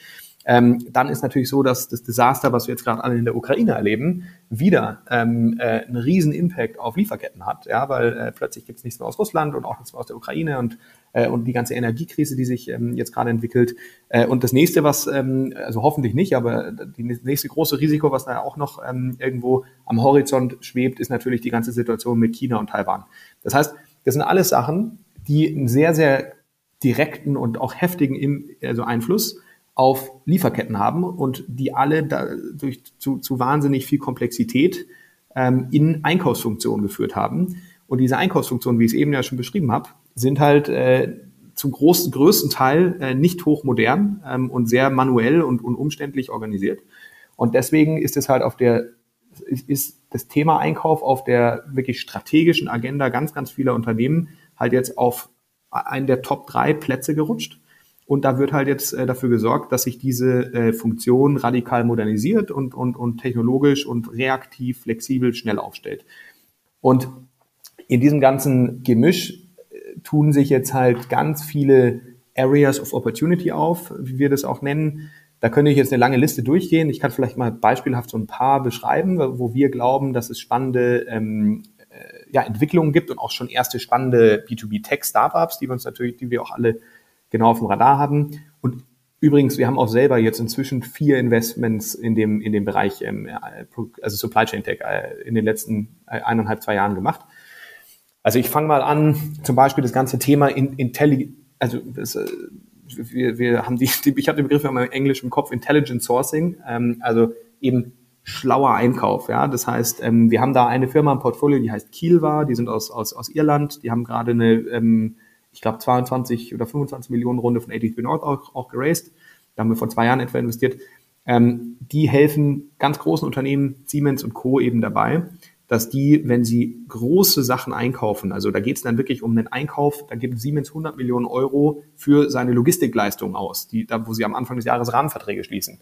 Ähm, dann ist natürlich so, dass das Desaster, was wir jetzt gerade alle in der Ukraine erleben, wieder ähm, äh, einen riesen Impact auf Lieferketten hat, ja, weil äh, plötzlich gibt es nichts mehr aus Russland und auch nichts mehr aus der Ukraine und äh, und die ganze Energiekrise, die sich ähm, jetzt gerade entwickelt. Äh, und das nächste, was ähm, also hoffentlich nicht, aber die nächste große Risiko, was da auch noch ähm, irgendwo am Horizont schwebt, ist natürlich die ganze Situation mit China und Taiwan. Das heißt, das sind alles Sachen, die einen sehr, sehr direkten und auch heftigen also Einfluss auf Lieferketten haben und die alle durch zu, zu wahnsinnig viel Komplexität ähm, in Einkaufsfunktionen geführt haben. Und diese Einkaufsfunktionen, wie ich es eben ja schon beschrieben habe, sind halt äh, zum großen, größten Teil äh, nicht hochmodern ähm, und sehr manuell und, und umständlich organisiert. Und deswegen ist es halt auf der ist das Thema Einkauf auf der wirklich strategischen Agenda ganz, ganz vieler Unternehmen halt jetzt auf einen der Top drei Plätze gerutscht. Und da wird halt jetzt äh, dafür gesorgt, dass sich diese äh, Funktion radikal modernisiert und, und, und technologisch und reaktiv, flexibel, schnell aufstellt. Und in diesem ganzen Gemisch äh, tun sich jetzt halt ganz viele Areas of Opportunity auf, wie wir das auch nennen. Da könnte ich jetzt eine lange Liste durchgehen. Ich kann vielleicht mal beispielhaft so ein paar beschreiben, wo wir glauben, dass es spannende ähm, äh, ja, Entwicklungen gibt und auch schon erste spannende B2B-Tech-Startups, die wir uns natürlich, die wir auch alle genau auf dem Radar haben. Und übrigens, wir haben auch selber jetzt inzwischen vier Investments in dem, in dem Bereich, ähm, also Supply Chain Tech, äh, in den letzten äh, eineinhalb, zwei Jahren gemacht. Also ich fange mal an, zum Beispiel das ganze Thema in, Intelli also das, äh, wir, wir haben die, die ich habe den Begriff immer im Englisch im Kopf, Intelligent Sourcing, ähm, also eben schlauer Einkauf. Ja, das heißt, ähm, wir haben da eine Firma im Portfolio, die heißt Kielwa, die sind aus aus, aus Irland, die haben gerade eine ähm, ich glaube, 22 oder 25 Millionen Runde von 83 North auch, auch geraced. Da haben wir vor zwei Jahren etwa investiert. Ähm, die helfen ganz großen Unternehmen, Siemens und Co. eben dabei, dass die, wenn sie große Sachen einkaufen, also da geht es dann wirklich um den Einkauf, da gibt Siemens 100 Millionen Euro für seine Logistikleistung aus, die, da wo sie am Anfang des Jahres Rahmenverträge schließen.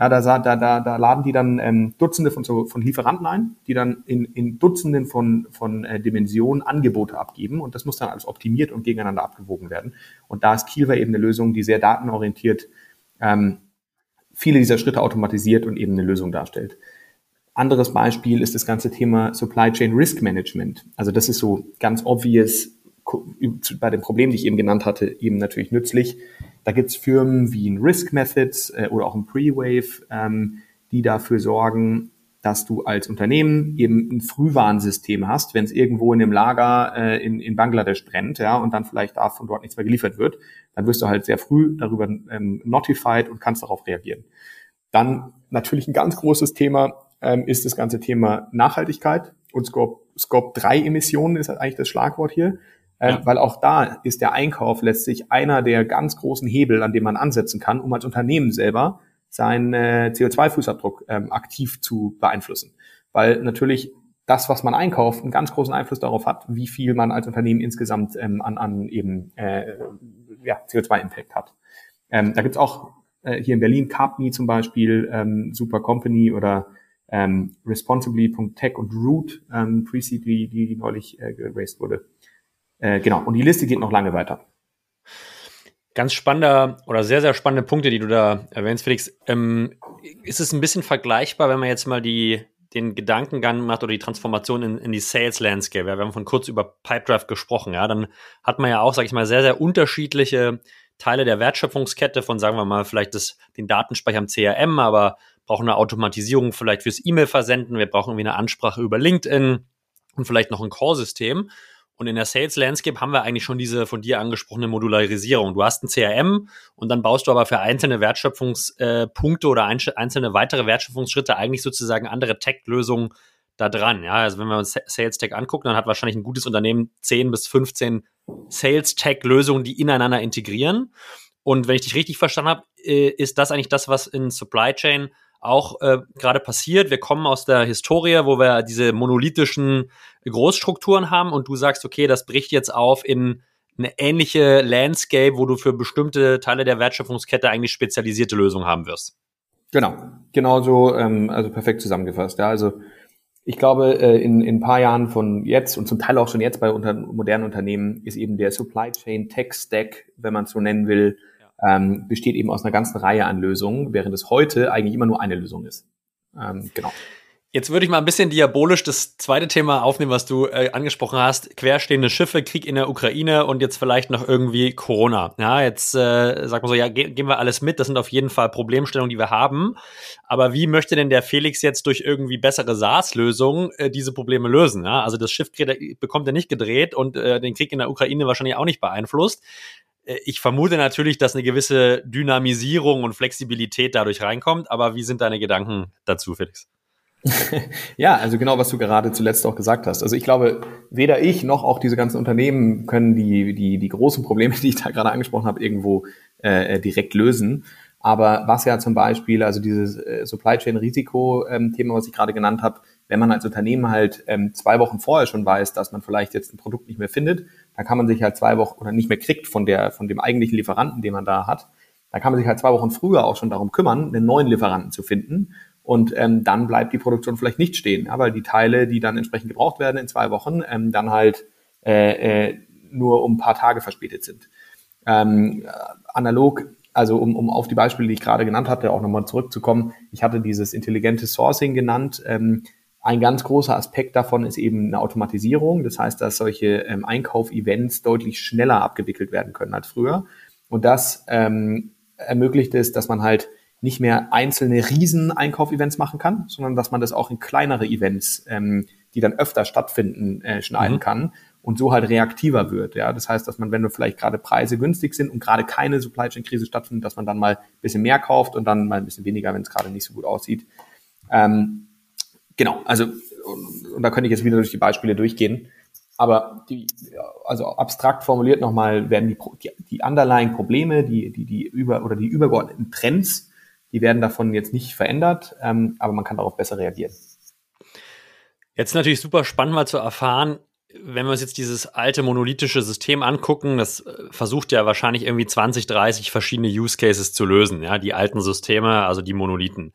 Ja, da, da, da, da laden die dann ähm, Dutzende von, so, von Lieferanten ein, die dann in, in Dutzenden von, von äh, Dimensionen Angebote abgeben und das muss dann alles optimiert und gegeneinander abgewogen werden. Und da ist Kielver eben eine Lösung, die sehr datenorientiert ähm, viele dieser Schritte automatisiert und eben eine Lösung darstellt. Anderes Beispiel ist das ganze Thema Supply Chain Risk Management. Also das ist so ganz obvious bei dem Problem, die ich eben genannt hatte, eben natürlich nützlich. Da gibt es Firmen wie ein Risk Methods äh, oder auch ein Pre-Wave, ähm, die dafür sorgen, dass du als Unternehmen eben ein Frühwarnsystem hast, wenn es irgendwo in dem Lager äh, in, in Bangladesch brennt, ja, und dann vielleicht da von dort nichts mehr geliefert wird, dann wirst du halt sehr früh darüber ähm, notified und kannst darauf reagieren. Dann natürlich ein ganz großes Thema ähm, ist das ganze Thema Nachhaltigkeit und Scope, Scope 3 Emissionen ist halt eigentlich das Schlagwort hier. Ähm, ja. Weil auch da ist der Einkauf letztlich einer der ganz großen Hebel, an dem man ansetzen kann, um als Unternehmen selber seinen äh, CO2-Fußabdruck ähm, aktiv zu beeinflussen. Weil natürlich das, was man einkauft, einen ganz großen Einfluss darauf hat, wie viel man als Unternehmen insgesamt ähm, an, an eben äh, ja, CO2-Impact hat. Ähm, da gibt's auch äh, hier in Berlin Carpme zum Beispiel, ähm, Super Company oder ähm, responsibly.tech und Root, ähm, Pre-Seed, die, die neulich äh, geraced wurde. Äh, genau, und die Liste geht noch lange weiter. Ganz spannender oder sehr, sehr spannende Punkte, die du da erwähnst, Felix. Ähm, ist es ein bisschen vergleichbar, wenn man jetzt mal die, den Gedankengang macht oder die Transformation in, in die Sales Landscape? Ja, wir haben von kurz über Pipedrive gesprochen, ja, dann hat man ja auch, sag ich mal, sehr, sehr unterschiedliche Teile der Wertschöpfungskette von, sagen wir mal, vielleicht das, den Datenspeicher im CRM, aber brauchen eine Automatisierung vielleicht fürs E-Mail-Versenden, wir brauchen irgendwie eine Ansprache über LinkedIn und vielleicht noch ein Core-System. Und in der Sales Landscape haben wir eigentlich schon diese von dir angesprochene Modularisierung. Du hast ein CRM und dann baust du aber für einzelne Wertschöpfungspunkte oder einzelne weitere Wertschöpfungsschritte eigentlich sozusagen andere Tech-Lösungen da dran. Ja, also wenn wir uns Sales Tech angucken, dann hat wahrscheinlich ein gutes Unternehmen 10 bis 15 Sales Tech Lösungen, die ineinander integrieren. Und wenn ich dich richtig verstanden habe, äh, ist das eigentlich das, was in Supply Chain auch äh, gerade passiert. Wir kommen aus der Historie, wo wir diese monolithischen Großstrukturen haben und du sagst, okay, das bricht jetzt auf in eine ähnliche Landscape, wo du für bestimmte Teile der Wertschöpfungskette eigentlich spezialisierte Lösungen haben wirst. Genau, genau so, ähm, also perfekt zusammengefasst. Ja, also ich glaube, äh, in, in ein paar Jahren von jetzt und zum Teil auch schon jetzt bei unter, modernen Unternehmen ist eben der Supply Chain Tech Stack, wenn man es so nennen will, ähm, besteht eben aus einer ganzen Reihe an Lösungen, während es heute eigentlich immer nur eine Lösung ist. Ähm, genau. Jetzt würde ich mal ein bisschen diabolisch das zweite Thema aufnehmen, was du äh, angesprochen hast. Querstehende Schiffe, Krieg in der Ukraine und jetzt vielleicht noch irgendwie Corona. Ja, jetzt äh, sagt man so, ja, ge gehen wir alles mit. Das sind auf jeden Fall Problemstellungen, die wir haben. Aber wie möchte denn der Felix jetzt durch irgendwie bessere SaaS-Lösungen äh, diese Probleme lösen? Ja? Also das Schiff bekommt er nicht gedreht und äh, den Krieg in der Ukraine wahrscheinlich auch nicht beeinflusst. Äh, ich vermute natürlich, dass eine gewisse Dynamisierung und Flexibilität dadurch reinkommt, aber wie sind deine Gedanken dazu, Felix? <laughs> ja, also genau, was du gerade zuletzt auch gesagt hast. Also ich glaube, weder ich noch auch diese ganzen Unternehmen können die, die, die großen Probleme, <laughs> die ich da gerade angesprochen habe, irgendwo äh, direkt lösen. Aber was ja zum Beispiel, also dieses äh, Supply Chain Risiko-Thema, ähm, was ich gerade genannt habe, wenn man als Unternehmen halt ähm, zwei Wochen vorher schon weiß, dass man vielleicht jetzt ein Produkt nicht mehr findet, dann kann man sich halt zwei Wochen oder nicht mehr kriegt von der, von dem eigentlichen Lieferanten, den man da hat, dann kann man sich halt zwei Wochen früher auch schon darum kümmern, einen neuen Lieferanten zu finden. Und ähm, dann bleibt die Produktion vielleicht nicht stehen, ja, weil die Teile, die dann entsprechend gebraucht werden in zwei Wochen, ähm, dann halt äh, äh, nur um ein paar Tage verspätet sind. Ähm, analog, also um, um auf die Beispiele, die ich gerade genannt hatte, auch nochmal zurückzukommen, ich hatte dieses intelligente Sourcing genannt. Ähm, ein ganz großer Aspekt davon ist eben eine Automatisierung. Das heißt, dass solche ähm, Einkauf-Events deutlich schneller abgewickelt werden können als früher. Und das ähm, ermöglicht es, dass man halt nicht mehr einzelne riesen Einkauf-Events machen kann, sondern dass man das auch in kleinere Events, ähm, die dann öfter stattfinden, äh, schneiden mhm. kann und so halt reaktiver wird. Ja, das heißt, dass man, wenn du vielleicht gerade Preise günstig sind und gerade keine Supply Chain Krise stattfindet, dass man dann mal ein bisschen mehr kauft und dann mal ein bisschen weniger, wenn es gerade nicht so gut aussieht. Ähm, genau, also und, da könnte ich jetzt wieder durch die Beispiele durchgehen. Aber die, also abstrakt formuliert nochmal werden die, die, die underlying Probleme, die, die, die über oder die übergeordneten Trends, die werden davon jetzt nicht verändert, ähm, aber man kann darauf besser reagieren. Jetzt natürlich super spannend mal zu erfahren, wenn wir uns jetzt dieses alte monolithische System angucken, das äh, versucht ja wahrscheinlich irgendwie 20, 30 verschiedene Use Cases zu lösen, ja, die alten Systeme, also die Monolithen.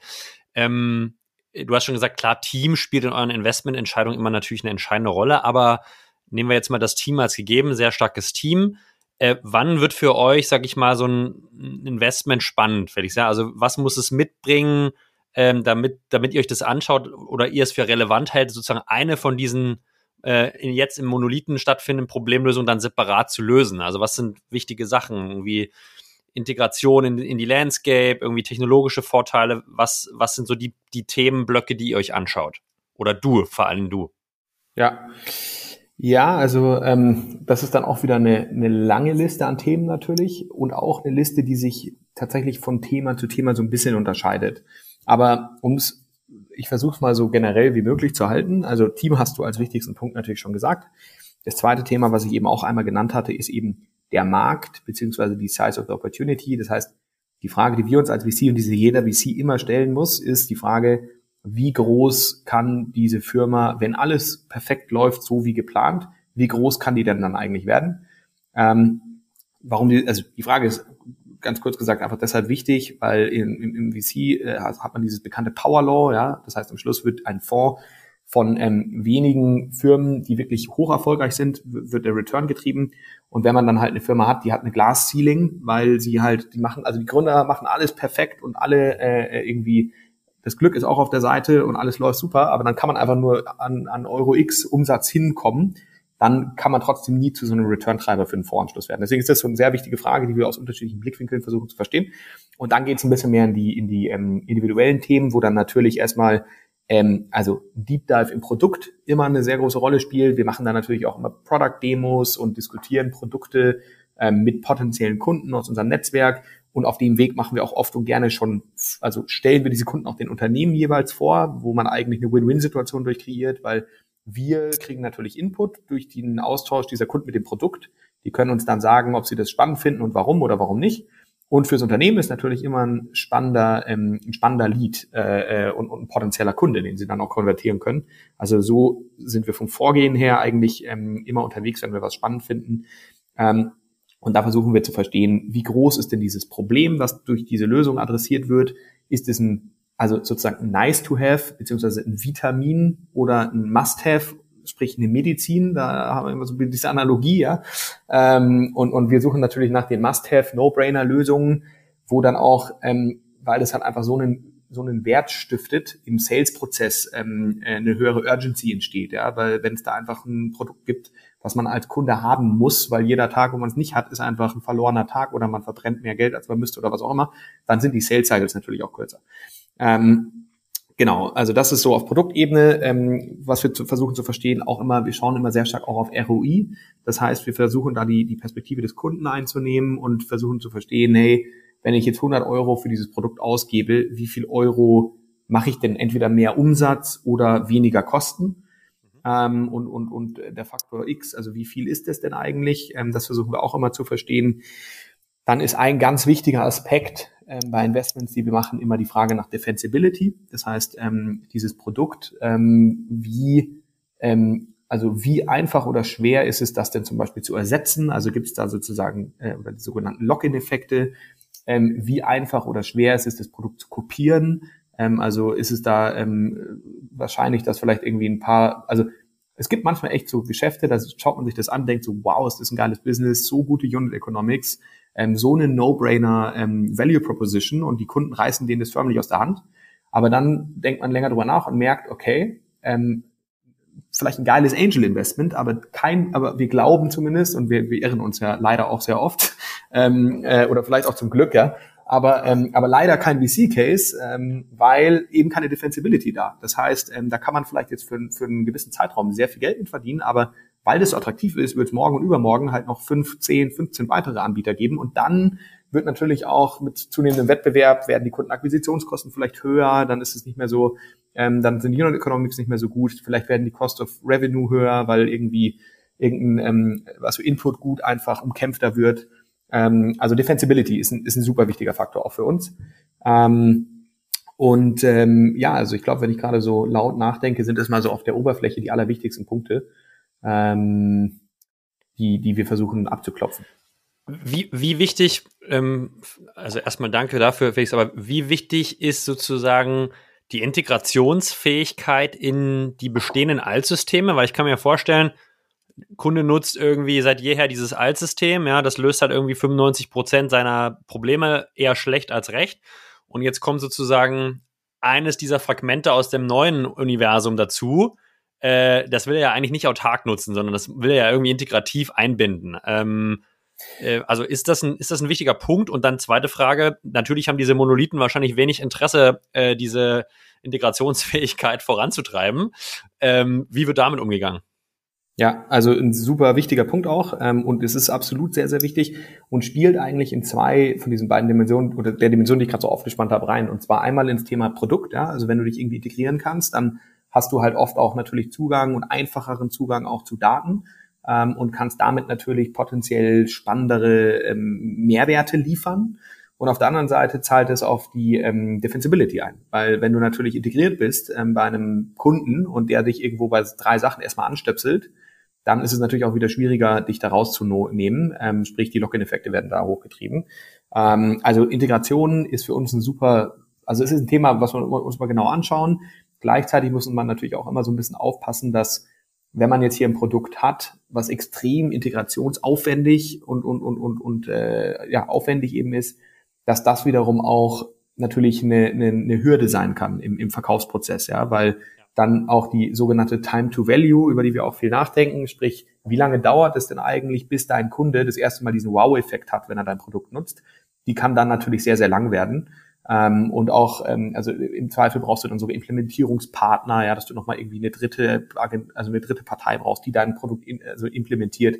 Ähm, du hast schon gesagt, klar, Team spielt in euren Investmententscheidungen immer natürlich eine entscheidende Rolle, aber nehmen wir jetzt mal das Team als gegeben, sehr starkes Team. Äh, wann wird für euch, sag ich mal, so ein Investment spannend, Felix? Ja, also was muss es mitbringen, ähm, damit, damit ihr euch das anschaut oder ihr es für relevant hält, sozusagen eine von diesen äh, jetzt im Monolithen stattfindenden Problemlösungen dann separat zu lösen? Also was sind wichtige Sachen? Irgendwie Integration in, in die Landscape, irgendwie technologische Vorteile? Was, was sind so die, die Themenblöcke, die ihr euch anschaut? Oder du, vor allem du? Ja. Ja, also ähm, das ist dann auch wieder eine, eine lange Liste an Themen natürlich und auch eine Liste, die sich tatsächlich von Thema zu Thema so ein bisschen unterscheidet. Aber ums ich versuche es mal so generell wie möglich zu halten. Also Team hast du als wichtigsten Punkt natürlich schon gesagt. Das zweite Thema, was ich eben auch einmal genannt hatte, ist eben der Markt beziehungsweise die Size of the Opportunity. Das heißt, die Frage, die wir uns als VC und diese jeder VC immer stellen muss, ist die Frage, wie groß kann diese Firma, wenn alles perfekt läuft, so wie geplant, wie groß kann die denn dann eigentlich werden? Ähm, warum die, also die Frage ist ganz kurz gesagt einfach deshalb wichtig, weil im, im, im VC äh, hat man dieses bekannte Power Law, ja, das heißt am Schluss wird ein Fonds von ähm, wenigen Firmen, die wirklich hoch erfolgreich sind, wird der Return getrieben. Und wenn man dann halt eine Firma hat, die hat eine Glass Ceiling, weil sie halt, die machen, also die Gründer machen alles perfekt und alle äh, irgendwie das Glück ist auch auf der Seite und alles läuft super, aber dann kann man einfach nur an, an Euro X Umsatz hinkommen, dann kann man trotzdem nie zu so einem Return-Treiber für einen Voranschluss werden. Deswegen ist das so eine sehr wichtige Frage, die wir aus unterschiedlichen Blickwinkeln versuchen zu verstehen. Und dann geht es ein bisschen mehr in die, in die ähm, individuellen Themen, wo dann natürlich erstmal ähm, also Deep Dive im Produkt immer eine sehr große Rolle spielt. Wir machen da natürlich auch immer Product-Demos und diskutieren Produkte ähm, mit potenziellen Kunden aus unserem Netzwerk und auf dem Weg machen wir auch oft und gerne schon, also stellen wir diese Kunden auch den Unternehmen jeweils vor, wo man eigentlich eine Win-Win-Situation durch kreiert, weil wir kriegen natürlich Input durch den Austausch dieser Kunden mit dem Produkt. Die können uns dann sagen, ob sie das spannend finden und warum oder warum nicht. Und fürs Unternehmen ist natürlich immer ein spannender, ähm, ein spannender Lead äh, äh und, und ein potenzieller Kunde, den sie dann auch konvertieren können. Also so sind wir vom Vorgehen her eigentlich ähm, immer unterwegs, wenn wir was spannend finden. Ähm, und da versuchen wir zu verstehen, wie groß ist denn dieses Problem, was durch diese Lösung adressiert wird? Ist es ein, also sozusagen ein nice to have, beziehungsweise ein Vitamin oder ein must have, sprich eine Medizin, da haben wir immer so diese Analogie, ja. Ähm, und, und wir suchen natürlich nach den must have, no-brainer Lösungen, wo dann auch, ähm, weil das halt einfach so einen so einen Wert stiftet im Sales-Prozess ähm, eine höhere Urgency entsteht, ja, weil wenn es da einfach ein Produkt gibt, was man als Kunde haben muss, weil jeder Tag, wo man es nicht hat, ist einfach ein verlorener Tag oder man verbrennt mehr Geld, als man müsste oder was auch immer, dann sind die Sales Cycles natürlich auch kürzer. Ähm, genau, also das ist so auf Produktebene, ähm, was wir zu, versuchen zu verstehen, auch immer, wir schauen immer sehr stark auch auf ROI. Das heißt, wir versuchen da die, die Perspektive des Kunden einzunehmen und versuchen zu verstehen, hey, wenn ich jetzt 100 Euro für dieses Produkt ausgebe, wie viel Euro mache ich denn entweder mehr Umsatz oder weniger Kosten? ähm, und, und, und der Faktor X, also wie viel ist das denn eigentlich? Ähm, das versuchen wir auch immer zu verstehen. Dann ist ein ganz wichtiger Aspekt ähm, bei Investments, die wir machen, immer die Frage nach Defensibility. Das heißt, ähm, dieses Produkt, ähm, wie ähm, also wie einfach oder schwer ist es, das denn zum Beispiel zu ersetzen? Also gibt es da sozusagen äh, oder die sogenannten Lock-in-Effekte? Ähm, wie einfach oder schwer ist es, das Produkt zu kopieren? Ähm, also ist es da wahrscheinlich, dass vielleicht irgendwie ein paar, also es gibt manchmal echt so Geschäfte, da schaut man sich das an, denkt so, wow, ist das ein geiles Business, so gute Unit Economics, ähm, so eine No-Brainer ähm, Value Proposition und die Kunden reißen denen das förmlich aus der Hand. Aber dann denkt man länger drüber nach und merkt, okay, ähm, vielleicht ein geiles Angel Investment, aber kein, aber wir glauben zumindest und wir, wir irren uns ja leider auch sehr oft <laughs> ähm, äh, oder vielleicht auch zum Glück, ja, aber ähm, aber leider kein VC-Case, ähm, weil eben keine Defensibility da. Das heißt, ähm, da kann man vielleicht jetzt für, für einen gewissen Zeitraum sehr viel Geld mit verdienen, aber weil das so attraktiv ist, wird es morgen und übermorgen halt noch fünf, zehn, 15 weitere Anbieter geben und dann wird natürlich auch mit zunehmendem Wettbewerb werden die Kundenakquisitionskosten vielleicht höher, dann ist es nicht mehr so, ähm, dann sind die Unit Economics nicht mehr so gut, vielleicht werden die Cost of Revenue höher, weil irgendwie irgendein ähm, was für Input gut einfach umkämpfter wird. Ähm, also Defensibility ist ein, ist ein super wichtiger Faktor auch für uns. Ähm, und ähm, ja, also ich glaube, wenn ich gerade so laut nachdenke, sind das mal so auf der Oberfläche die allerwichtigsten Punkte, ähm, die, die wir versuchen abzuklopfen. Wie, wie wichtig, ähm, also erstmal danke dafür, Felix, aber wie wichtig ist sozusagen die Integrationsfähigkeit in die bestehenden Altsysteme? Weil ich kann mir vorstellen, Kunde nutzt irgendwie seit jeher dieses Altsystem, ja, das löst halt irgendwie 95 Prozent seiner Probleme eher schlecht als recht. Und jetzt kommt sozusagen eines dieser Fragmente aus dem neuen Universum dazu. Äh, das will er ja eigentlich nicht autark nutzen, sondern das will er ja irgendwie integrativ einbinden. Ähm, äh, also ist das, ein, ist das ein wichtiger Punkt? Und dann zweite Frage, natürlich haben diese Monolithen wahrscheinlich wenig Interesse, äh, diese Integrationsfähigkeit voranzutreiben. Ähm, wie wird damit umgegangen? Ja, also ein super wichtiger Punkt auch ähm, und es ist absolut sehr, sehr wichtig und spielt eigentlich in zwei von diesen beiden Dimensionen oder der Dimension, die ich gerade so aufgespannt habe, rein. Und zwar einmal ins Thema Produkt, ja, also wenn du dich irgendwie integrieren kannst, dann hast du halt oft auch natürlich Zugang und einfacheren Zugang auch zu Daten ähm, und kannst damit natürlich potenziell spannendere ähm, Mehrwerte liefern. Und auf der anderen Seite zahlt es auf die ähm, Defensibility ein. Weil wenn du natürlich integriert bist ähm, bei einem Kunden und der dich irgendwo bei drei Sachen erstmal anstöpselt, dann ist es natürlich auch wieder schwieriger, dich da rauszunehmen. Ähm, sprich, die Lock-in-Effekte werden da hochgetrieben. Ähm, also Integration ist für uns ein super, also es ist ein Thema, was wir uns mal genau anschauen. Gleichzeitig muss man natürlich auch immer so ein bisschen aufpassen, dass wenn man jetzt hier ein Produkt hat, was extrem integrationsaufwendig und, und, und, und, und äh, ja, aufwendig eben ist, dass das wiederum auch natürlich eine, eine, eine Hürde sein kann im, im Verkaufsprozess, ja, weil dann auch die sogenannte Time to Value, über die wir auch viel nachdenken, sprich, wie lange dauert es denn eigentlich, bis dein Kunde das erste Mal diesen Wow-Effekt hat, wenn er dein Produkt nutzt, die kann dann natürlich sehr, sehr lang werden. Ähm, und auch, ähm, also im Zweifel brauchst du dann so Implementierungspartner, ja, dass du nochmal irgendwie eine dritte, also eine dritte Partei brauchst, die dein Produkt in, also implementiert.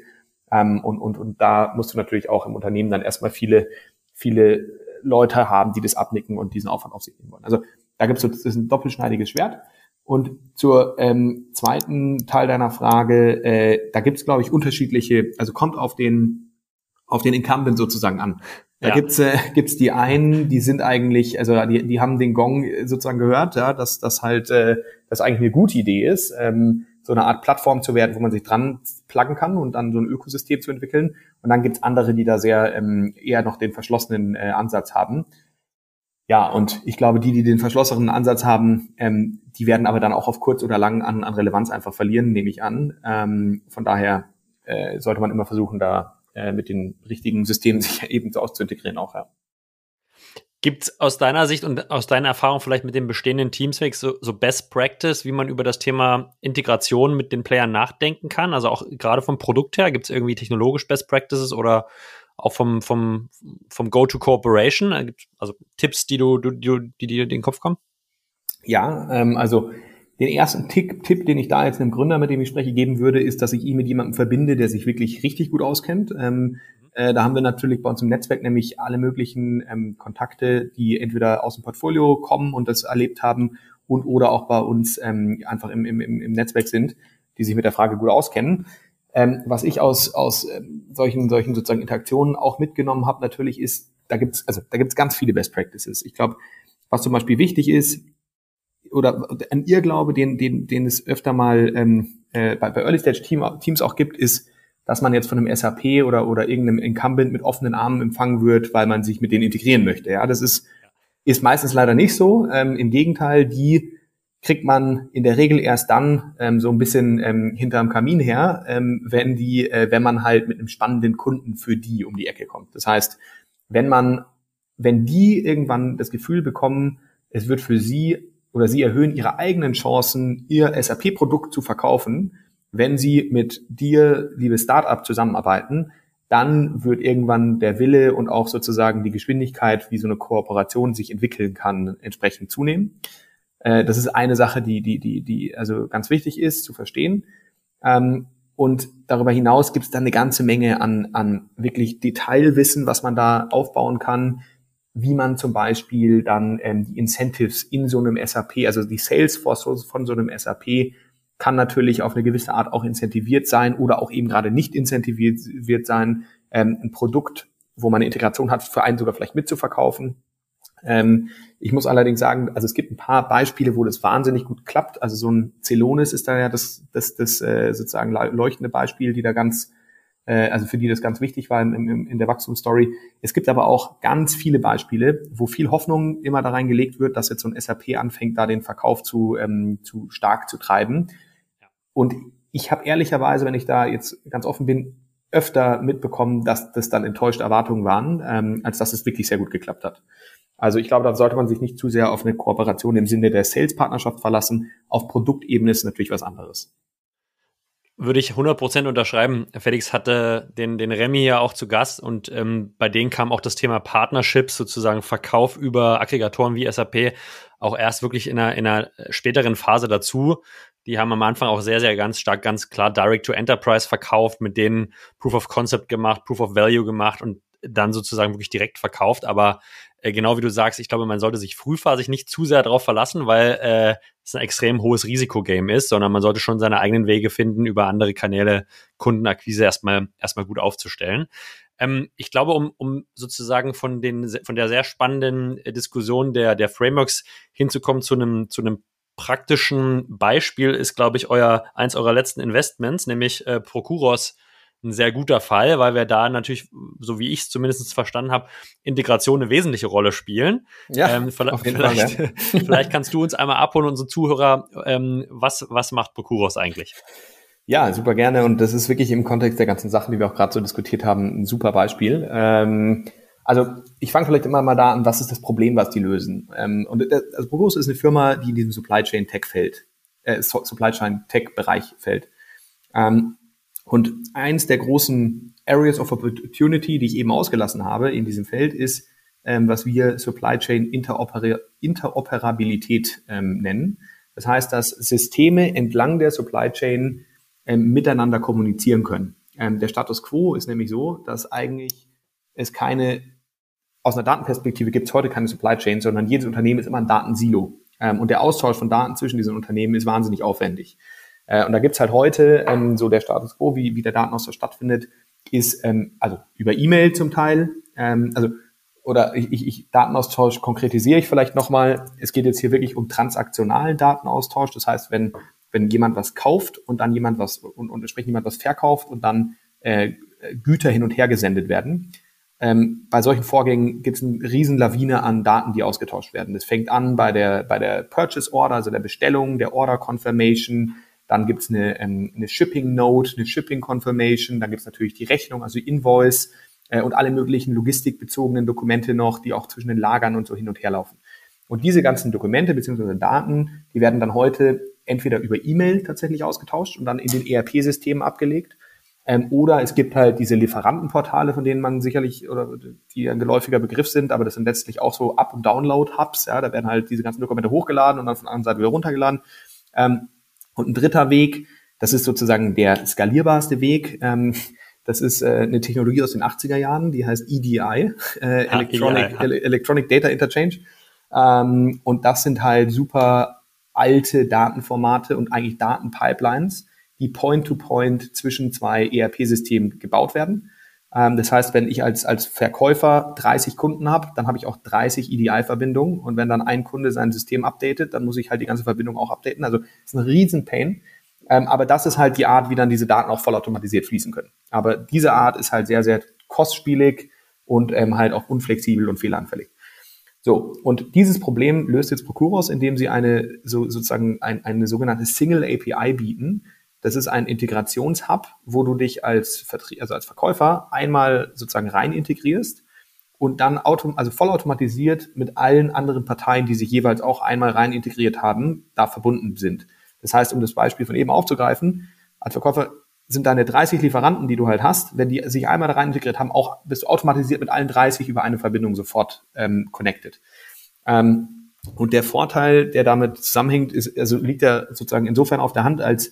Ähm, und, und, und da musst du natürlich auch im Unternehmen dann erstmal viele, viele Leute haben, die das abnicken und diesen Aufwand auf sich nehmen wollen. Also da gibt es so, das ist ein doppelschneidiges Schwert. Und zur ähm, zweiten Teil deiner Frage, äh, da gibt es, glaube ich, unterschiedliche, also kommt auf den auf den Incumbent sozusagen an. Da ja. gibt's äh, gibt's die einen, die sind eigentlich, also die, die haben den Gong sozusagen gehört, ja, dass das halt äh, das eigentlich eine gute Idee ist, ähm, so eine Art Plattform zu werden, wo man sich dran pluggen kann und dann so ein Ökosystem zu entwickeln. Und dann gibt's andere, die da sehr ähm, eher noch den verschlossenen äh, Ansatz haben. Ja, und ich glaube, die, die den verschlossenen Ansatz haben, ähm, die werden aber dann auch auf kurz oder lang an, an Relevanz einfach verlieren, nehme ich an. Ähm, von daher äh, sollte man immer versuchen, da äh, mit den richtigen Systemen <laughs> sich eben so auszuintegrieren auch, ja. Gibt es aus deiner Sicht und aus deiner Erfahrung vielleicht mit den bestehenden Teams so, so Best Practice, wie man über das Thema Integration mit den Playern nachdenken kann? Also auch gerade vom Produkt her, gibt es irgendwie technologisch Best Practices oder auch vom, vom, vom Go-to-Cooperation? Also Tipps, die du, die, die dir in den Kopf kommen? Ja, ähm, also den ersten Tipp, Tipp, den ich da jetzt einem Gründer, mit dem ich spreche, geben würde, ist, dass ich ihn mit jemandem verbinde, der sich wirklich richtig gut auskennt. Ähm, äh, da haben wir natürlich bei uns im Netzwerk nämlich alle möglichen ähm, Kontakte, die entweder aus dem Portfolio kommen und das erlebt haben und oder auch bei uns ähm, einfach im, im, im Netzwerk sind, die sich mit der Frage gut auskennen. Ähm, was ich aus, aus ähm, solchen, solchen sozusagen Interaktionen auch mitgenommen habe, natürlich ist, da gibt's also da gibt's ganz viele Best Practices. Ich glaube, was zum Beispiel wichtig ist, oder ein Irrglaube, den, den, den es öfter mal ähm, äh, bei, bei Early Stage Team, Teams auch gibt, ist, dass man jetzt von einem SAP oder, oder irgendeinem Incumbent mit offenen Armen empfangen wird, weil man sich mit denen integrieren möchte. Ja, das ist, ist meistens leider nicht so. Ähm, Im Gegenteil, die kriegt man in der Regel erst dann ähm, so ein bisschen ähm, hinterm Kamin her, ähm, wenn die, äh, wenn man halt mit einem spannenden Kunden für die um die Ecke kommt. Das heißt, wenn man, wenn die irgendwann das Gefühl bekommen, es wird für sie oder sie erhöhen ihre eigenen Chancen, ihr SAP-Produkt zu verkaufen, wenn sie mit dir, liebe Startup, zusammenarbeiten, dann wird irgendwann der Wille und auch sozusagen die Geschwindigkeit, wie so eine Kooperation sich entwickeln kann, entsprechend zunehmen. Äh, das ist eine Sache, die, die, die, die also ganz wichtig ist zu verstehen. Ähm, und darüber hinaus gibt es dann eine ganze Menge an, an wirklich Detailwissen, was man da aufbauen kann, wie man zum Beispiel dann ähm, die Incentives in so einem SAP, also die Salesforce von so einem SAP kann natürlich auf eine gewisse Art auch incentiviert sein oder auch eben gerade nicht incentiviert sein, ähm, ein Produkt, wo man eine Integration hat, für einen sogar vielleicht mitzuverkaufen. Ähm, ich muss allerdings sagen, also es gibt ein paar Beispiele, wo das wahnsinnig gut klappt. Also so ein Celonis ist da ja das, das, das äh, sozusagen leuchtende Beispiel, die da ganz, äh, also für die das ganz wichtig war im, im, in der Wachstumsstory. Es gibt aber auch ganz viele Beispiele, wo viel Hoffnung immer da reingelegt wird, dass jetzt so ein SAP anfängt, da den Verkauf zu, ähm, zu stark zu treiben. Und ich habe ehrlicherweise, wenn ich da jetzt ganz offen bin, öfter mitbekommen, dass das dann enttäuschte Erwartungen waren, ähm, als dass es wirklich sehr gut geklappt hat. Also ich glaube, da sollte man sich nicht zu sehr auf eine Kooperation im Sinne der Sales-Partnerschaft verlassen. Auf Produktebene ist natürlich was anderes. Würde ich 100% unterschreiben. Felix hatte den, den Remy ja auch zu Gast und ähm, bei denen kam auch das Thema Partnerships, sozusagen Verkauf über Aggregatoren wie SAP, auch erst wirklich in einer, in einer späteren Phase dazu. Die haben am Anfang auch sehr, sehr ganz stark, ganz klar Direct to Enterprise verkauft, mit denen Proof of Concept gemacht, Proof of Value gemacht und dann sozusagen wirklich direkt verkauft. Aber äh, genau wie du sagst, ich glaube, man sollte sich frühphasig nicht zu sehr darauf verlassen, weil äh, es ein extrem hohes Risikogame ist, sondern man sollte schon seine eigenen Wege finden, über andere Kanäle Kundenakquise erstmal erstmal gut aufzustellen. Ähm, ich glaube, um, um sozusagen von den von der sehr spannenden äh, Diskussion der der Frameworks hinzukommen zu einem zu einem praktischen Beispiel ist, glaube ich, euer eins eurer letzten Investments, nämlich äh, Procuros ein sehr guter Fall, weil wir da natürlich, so wie ich es zumindest verstanden habe, Integration eine wesentliche Rolle spielen. Ja, ähm, vielleicht, vielleicht, Fall, ja. <laughs> vielleicht kannst du uns einmal abholen, unsere Zuhörer, ähm, was, was macht Procuros eigentlich? Ja, super gerne. Und das ist wirklich im Kontext der ganzen Sachen, die wir auch gerade so diskutiert haben, ein super Beispiel. Ähm, also ich fange vielleicht immer mal da an, was ist das Problem, was die lösen. Ähm, und das, also Procuros ist eine Firma, die in diesem Supply Chain Tech fällt, äh, Supply Chain Tech Bereich fällt. Ähm, und eins der großen Areas of Opportunity, die ich eben ausgelassen habe in diesem Feld, ist, ähm, was wir Supply Chain Interoper Interoperabilität ähm, nennen. Das heißt, dass Systeme entlang der Supply Chain ähm, miteinander kommunizieren können. Ähm, der Status quo ist nämlich so, dass eigentlich es keine, aus einer Datenperspektive gibt es heute keine Supply Chain, sondern jedes Unternehmen ist immer ein Datensilo. Ähm, und der Austausch von Daten zwischen diesen Unternehmen ist wahnsinnig aufwendig. Äh, und da gibt's halt heute ähm, so der Status quo, wie, wie der Datenaustausch stattfindet, ist ähm, also über E-Mail zum Teil, ähm, also oder ich, ich, Datenaustausch konkretisiere ich vielleicht nochmal. Es geht jetzt hier wirklich um transaktionalen Datenaustausch. Das heißt, wenn, wenn jemand was kauft und dann jemand was und, und entsprechend jemand was verkauft und dann äh, Güter hin und her gesendet werden. Ähm, bei solchen Vorgängen gibt es eine riesen Lawine an Daten, die ausgetauscht werden. Das fängt an bei der, bei der Purchase Order, also der Bestellung, der Order Confirmation, dann gibt's eine, ähm, eine Shipping Note, eine Shipping Confirmation, dann gibt's natürlich die Rechnung, also Invoice äh, und alle möglichen logistikbezogenen Dokumente noch, die auch zwischen den Lagern und so hin und her laufen. Und diese ganzen Dokumente bzw. Daten, die werden dann heute entweder über E-Mail tatsächlich ausgetauscht und dann in den ERP-Systemen abgelegt. Ähm, oder es gibt halt diese Lieferantenportale, von denen man sicherlich, oder die ein geläufiger Begriff sind, aber das sind letztlich auch so Up- und Download-Hubs. Ja, da werden halt diese ganzen Dokumente hochgeladen und dann von der anderen Seite wieder runtergeladen. Ähm, und ein dritter Weg, das ist sozusagen der skalierbarste Weg. Ähm, das ist äh, eine Technologie aus den 80er Jahren, die heißt EDI, äh, ah, Electronic, EDI, ja. Electronic Data Interchange. Ähm, und das sind halt super alte Datenformate und eigentlich Datenpipelines, die Point-to-Point -point zwischen zwei ERP-Systemen gebaut werden. Ähm, das heißt, wenn ich als, als Verkäufer 30 Kunden habe, dann habe ich auch 30 EDI-Verbindungen. Und wenn dann ein Kunde sein System updatet, dann muss ich halt die ganze Verbindung auch updaten. Also es ist ein Riesenpain. Ähm, aber das ist halt die Art, wie dann diese Daten auch vollautomatisiert fließen können. Aber diese Art ist halt sehr, sehr kostspielig und ähm, halt auch unflexibel und fehleranfällig. So, und dieses Problem löst jetzt Procuros, indem sie eine so, sozusagen ein, eine sogenannte Single API bieten. Das ist ein Integrationshub, wo du dich als, Vertrie also als Verkäufer einmal sozusagen rein integrierst und dann autom also vollautomatisiert mit allen anderen Parteien, die sich jeweils auch einmal rein integriert haben, da verbunden sind. Das heißt, um das Beispiel von eben aufzugreifen, als Verkäufer sind deine 30 Lieferanten, die du halt hast, wenn die sich einmal da rein integriert haben, auch bist du automatisiert mit allen 30 über eine Verbindung sofort ähm, connected. Ähm, und der Vorteil, der damit zusammenhängt, ist, also liegt ja sozusagen insofern auf der Hand, als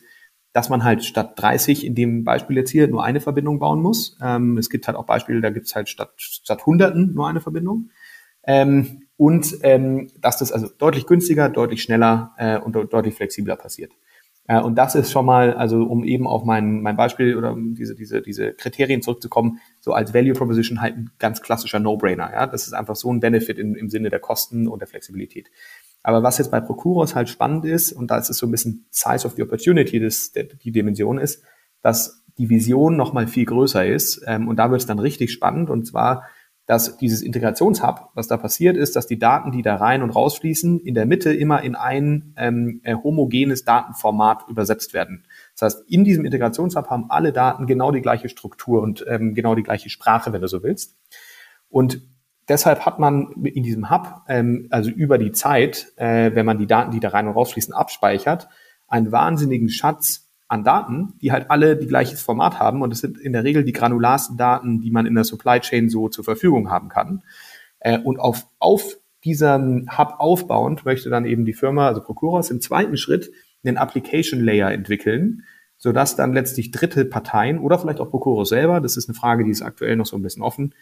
dass man halt statt 30 in dem Beispiel jetzt hier nur eine Verbindung bauen muss. Ähm, es gibt halt auch Beispiele, da gibt es halt statt, statt Hunderten nur eine Verbindung. Ähm, und ähm, dass das also deutlich günstiger, deutlich schneller äh, und deutlich flexibler passiert. Äh, und das ist schon mal, also um eben auf mein, mein Beispiel oder um diese, diese, diese Kriterien zurückzukommen, so als Value Proposition halt ein ganz klassischer No-Brainer. Ja? Das ist einfach so ein Benefit in, im Sinne der Kosten und der Flexibilität. Aber was jetzt bei Procuros halt spannend ist, und da ist es so ein bisschen Size of the Opportunity, das, die Dimension ist, dass die Vision noch mal viel größer ist. Ähm, und da wird es dann richtig spannend. Und zwar dass dieses Integrationshub, was da passiert ist, dass die Daten, die da rein und rausfließen, in der Mitte immer in ein ähm, äh, homogenes Datenformat übersetzt werden. Das heißt, in diesem Integrationshub haben alle Daten genau die gleiche Struktur und ähm, genau die gleiche Sprache, wenn du so willst. Und deshalb hat man in diesem Hub, ähm, also über die Zeit, äh, wenn man die Daten, die da rein und rausfließen, abspeichert, einen wahnsinnigen Schatz an Daten, die halt alle die gleiches Format haben. Und das sind in der Regel die granularsten Daten, die man in der Supply Chain so zur Verfügung haben kann. Äh, und auf, auf diesem Hub aufbauend möchte dann eben die Firma, also Procuros, im zweiten Schritt einen Application Layer entwickeln, sodass dann letztlich dritte Parteien oder vielleicht auch Procuros selber, das ist eine Frage, die ist aktuell noch so ein bisschen offen,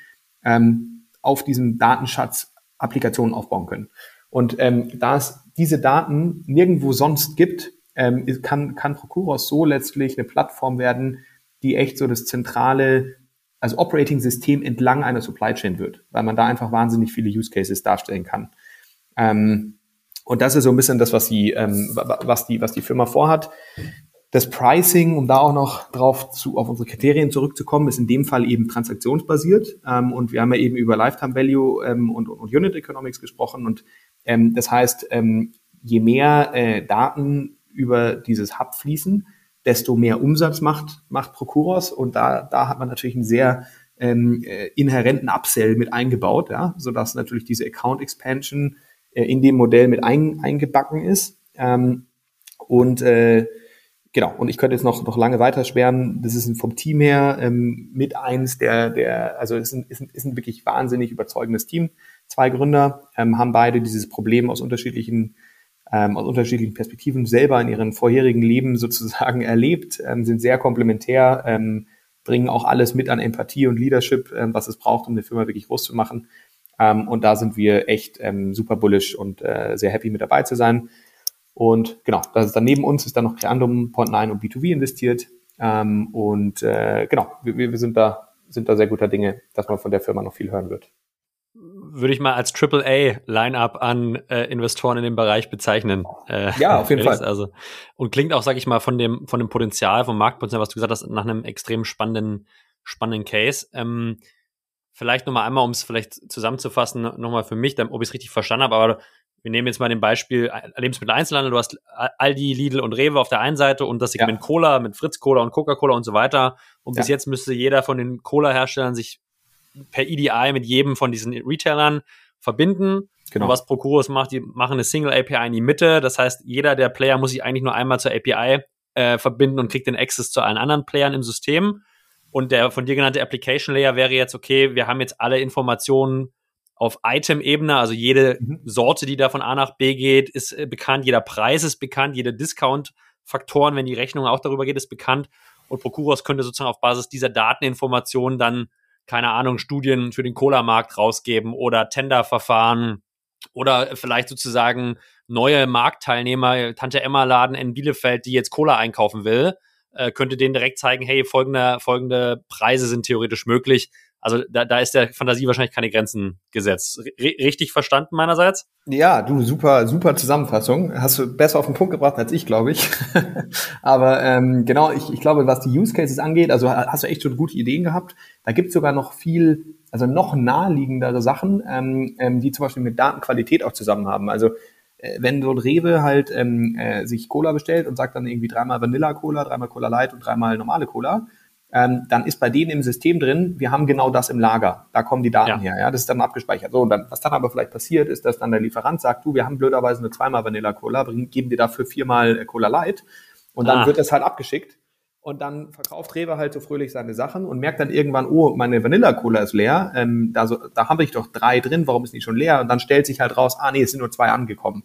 ähm, auf diesem Datenschatz Applikationen aufbauen können. Und ähm, da es diese Daten nirgendwo sonst gibt, ähm, kann, kann Procuros so letztlich eine Plattform werden, die echt so das zentrale, also Operating-System entlang einer Supply Chain wird, weil man da einfach wahnsinnig viele Use Cases darstellen kann. Ähm, und das ist so ein bisschen das, was die, ähm, was die, was die Firma vorhat. Das Pricing, um da auch noch drauf zu, auf unsere Kriterien zurückzukommen, ist in dem Fall eben transaktionsbasiert. Ähm, und wir haben ja eben über Lifetime Value ähm, und, und Unit Economics gesprochen. Und ähm, das heißt, ähm, je mehr äh, Daten über dieses Hub fließen, desto mehr Umsatz macht, macht Procuros. Und da, da hat man natürlich einen sehr ähm, äh, inhärenten Upsell mit eingebaut, ja, sodass natürlich diese Account Expansion äh, in dem Modell mit ein, eingebacken ist. Ähm, und äh, genau, und ich könnte jetzt noch, noch lange weiter schwärmen. Das ist vom Team her ähm, mit eins der, der, also ist ein, ist ein, ist ein wirklich wahnsinnig überzeugendes Team. Zwei Gründer ähm, haben beide dieses Problem aus unterschiedlichen ähm, aus unterschiedlichen Perspektiven selber in ihren vorherigen Leben sozusagen <laughs> erlebt, ähm, sind sehr komplementär, ähm, bringen auch alles mit an Empathie und Leadership, ähm, was es braucht, um eine Firma wirklich groß zu machen. Ähm, und da sind wir echt ähm, super bullish und äh, sehr happy mit dabei zu sein. Und genau, das ist dann neben uns ist dann noch Creandum, Point9 und B2B investiert. Ähm, und äh, genau, wir, wir sind da sind da sehr guter Dinge, dass man von der Firma noch viel hören wird würde ich mal als AAA-Line-Up an äh, Investoren in dem Bereich bezeichnen. Äh, ja, auf jeden <laughs> Fall. Also, und klingt auch, sag ich mal, von dem, von dem Potenzial, vom Marktpotenzial, was du gesagt hast, nach einem extrem spannenden, spannenden Case. Ähm, vielleicht nochmal einmal, um es vielleicht zusammenzufassen, nochmal für mich, ob ich es richtig verstanden habe, aber wir nehmen jetzt mal den Beispiel Lebensmittel-Einzelhandel. Du hast Aldi, Lidl und Rewe auf der einen Seite und das Segment ja. Cola mit Fritz Cola und Coca-Cola und so weiter. Und ja. bis jetzt müsste jeder von den Cola-Herstellern sich per EDI mit jedem von diesen Retailern verbinden. Genau. Und was Procuros macht, die machen eine Single API in die Mitte. Das heißt, jeder der Player muss sich eigentlich nur einmal zur API äh, verbinden und kriegt den Access zu allen anderen Playern im System. Und der von dir genannte Application Layer wäre jetzt, okay, wir haben jetzt alle Informationen auf Item-Ebene, also jede mhm. Sorte, die da von A nach B geht, ist äh, bekannt, jeder Preis ist bekannt, jede Discount-Faktoren, wenn die Rechnung auch darüber geht, ist bekannt. Und Procuros könnte sozusagen auf Basis dieser Dateninformationen dann keine Ahnung, Studien für den Cola-Markt rausgeben oder Tenderverfahren oder vielleicht sozusagen neue Marktteilnehmer, Tante Emma Laden in Bielefeld, die jetzt Cola einkaufen will, äh, könnte denen direkt zeigen, hey, folgende, folgende Preise sind theoretisch möglich. Also da, da ist der Fantasie wahrscheinlich keine Grenzen gesetzt. R richtig verstanden meinerseits? Ja, du, super, super Zusammenfassung. Hast du besser auf den Punkt gebracht als ich, glaube ich. <laughs> Aber ähm, genau, ich, ich glaube, was die Use Cases angeht, also hast du echt schon gute Ideen gehabt. Da gibt es sogar noch viel, also noch naheliegendere Sachen, ähm, ähm, die zum Beispiel mit Datenqualität auch zusammen haben. Also äh, wenn so ein Rewe halt ähm, äh, sich Cola bestellt und sagt dann irgendwie dreimal Vanilla Cola, dreimal Cola Light und dreimal normale Cola, ähm, dann ist bei denen im System drin, wir haben genau das im Lager. Da kommen die Daten ja. her, ja, das ist dann abgespeichert. So, und dann, was dann aber vielleicht passiert, ist, dass dann der Lieferant sagt, du, wir haben blöderweise nur zweimal Vanilla Cola, geben dir dafür viermal äh, Cola Light. Und dann ah. wird das halt abgeschickt. Und dann verkauft Rewe halt so fröhlich seine Sachen und merkt dann irgendwann, oh, meine Vanilla Cola ist leer. Ähm, da, so, da habe ich doch drei drin, warum ist die schon leer? Und dann stellt sich halt raus, ah nee, es sind nur zwei angekommen.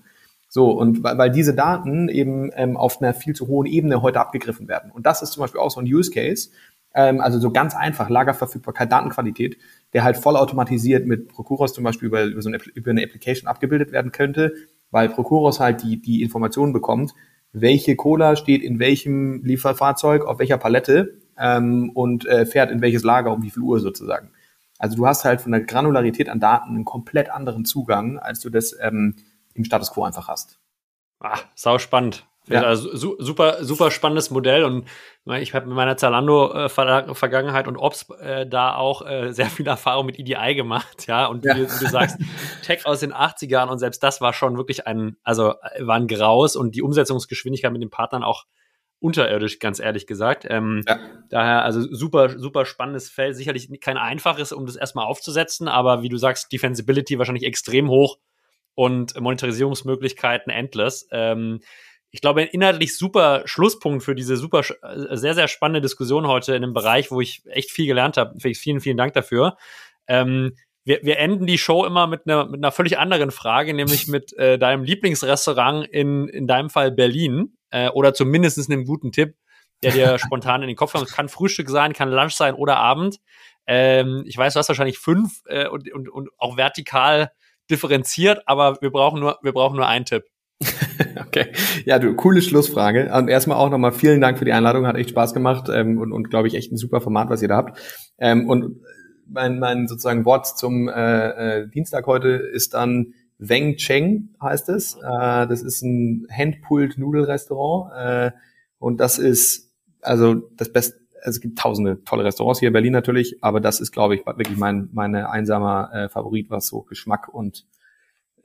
So, und weil, weil diese Daten eben ähm, auf einer viel zu hohen Ebene heute abgegriffen werden. Und das ist zum Beispiel auch so ein Use Case, ähm, also so ganz einfach, Lagerverfügbarkeit, Datenqualität, der halt vollautomatisiert mit Procuros zum Beispiel über, über, so eine, über eine Application abgebildet werden könnte, weil Procuros halt die, die Informationen bekommt, welche Cola steht in welchem Lieferfahrzeug, auf welcher Palette ähm, und äh, fährt in welches Lager um wie viel Uhr sozusagen. Also du hast halt von der Granularität an Daten einen komplett anderen Zugang, als du das ähm, im Status Quo einfach hast. Ah, sau spannend. Ja. Also, super, super spannendes Modell und ich habe mit meiner Zalando-Vergangenheit und Ops äh, da auch äh, <laughs> sehr viel Erfahrung mit EDI gemacht, ja. Und ja. Wie, wie, du sagst, Tech aus den 80ern und selbst das war schon wirklich ein, also war ein Graus und die Umsetzungsgeschwindigkeit mit den Partnern auch unterirdisch, ganz ehrlich gesagt. Ähm, ja. Daher, also super, super spannendes Feld. Sicherlich kein einfaches, um das erstmal aufzusetzen, aber wie du sagst, Defensibility wahrscheinlich extrem hoch und Monetarisierungsmöglichkeiten endless. Ähm, ich glaube, ein inhaltlich super Schlusspunkt für diese super, äh, sehr, sehr spannende Diskussion heute in einem Bereich, wo ich echt viel gelernt habe. Vielen, vielen Dank dafür. Ähm, wir, wir enden die Show immer mit einer, mit einer völlig anderen Frage, nämlich <laughs> mit äh, deinem Lieblingsrestaurant in, in deinem Fall Berlin äh, oder zumindest einem guten Tipp, der dir <laughs> spontan in den Kopf kommt. Kann Frühstück sein, kann Lunch sein oder Abend. Ähm, ich weiß, du hast wahrscheinlich fünf äh, und, und, und auch vertikal differenziert, aber wir brauchen nur, wir brauchen nur einen Tipp. <laughs> okay. Ja, du, coole Schlussfrage. Und erstmal auch nochmal vielen Dank für die Einladung, hat echt Spaß gemacht ähm, und, und glaube ich echt ein super Format, was ihr da habt. Ähm, und mein, mein sozusagen Wort zum äh, äh, Dienstag heute ist dann Weng Cheng heißt es. Äh, das ist ein Handpulled-Nudelrestaurant äh, und das ist also das beste also es gibt tausende tolle Restaurants hier in Berlin natürlich, aber das ist, glaube ich, wirklich mein meine einsamer äh, Favorit, was so Geschmack und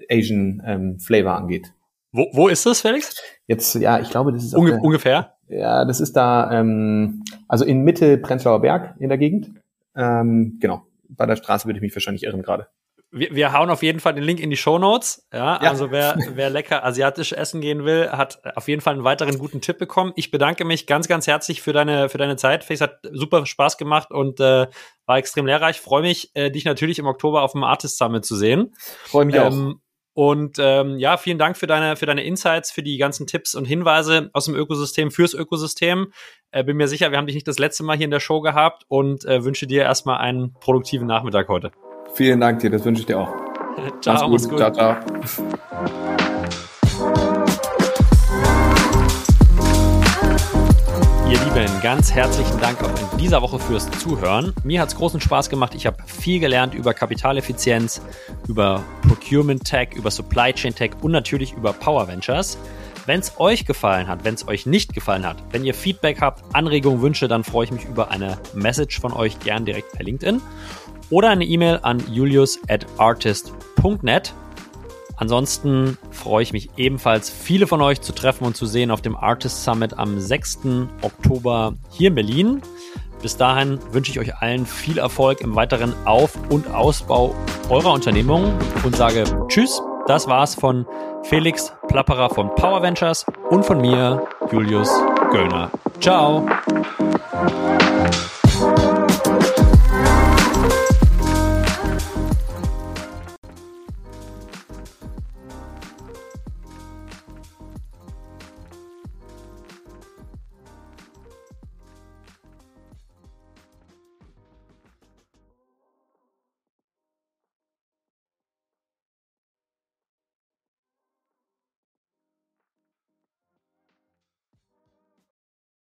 Asian ähm, Flavor angeht. Wo, wo ist das, Felix? Jetzt, ja, ich glaube, das ist Unge der, ungefähr. Ja, das ist da, ähm, also in Mitte Prenzlauer Berg in der Gegend. Ähm, genau. Bei der Straße würde ich mich wahrscheinlich irren gerade. Wir, wir hauen auf jeden Fall den Link in die Show Notes. Ja, ja, also wer, wer lecker asiatisch essen gehen will, hat auf jeden Fall einen weiteren guten Tipp bekommen. Ich bedanke mich ganz, ganz herzlich für deine, für deine Zeit. Felix hat super Spaß gemacht und äh, war extrem lehrreich. Freue mich, äh, dich natürlich im Oktober auf dem Artist Summit zu sehen. Freue mich ähm, auch. Und ähm, ja, vielen Dank für deine, für deine Insights, für die ganzen Tipps und Hinweise aus dem Ökosystem, fürs Ökosystem. Äh, bin mir sicher, wir haben dich nicht das letzte Mal hier in der Show gehabt und äh, wünsche dir erstmal einen produktiven Nachmittag heute. Vielen Dank dir, das wünsche ich dir auch. <laughs> ciao, mach's gut. gut. Ciao, ciao. Lieben, ganz herzlichen Dank auch in dieser Woche fürs Zuhören. Mir hat es großen Spaß gemacht. Ich habe viel gelernt über Kapitaleffizienz, über Procurement Tech, über Supply Chain Tech und natürlich über Power Ventures. Wenn es euch gefallen hat, wenn es euch nicht gefallen hat, wenn ihr Feedback habt, Anregungen, Wünsche, dann freue ich mich über eine Message von euch gern direkt per LinkedIn oder eine E-Mail an julius at artist.net. Ansonsten freue ich mich ebenfalls, viele von euch zu treffen und zu sehen auf dem Artist Summit am 6. Oktober hier in Berlin. Bis dahin wünsche ich euch allen viel Erfolg im weiteren Auf- und Ausbau eurer Unternehmung und sage Tschüss. Das war's von Felix Plapperer von Power Ventures und von mir, Julius Göllner. Ciao.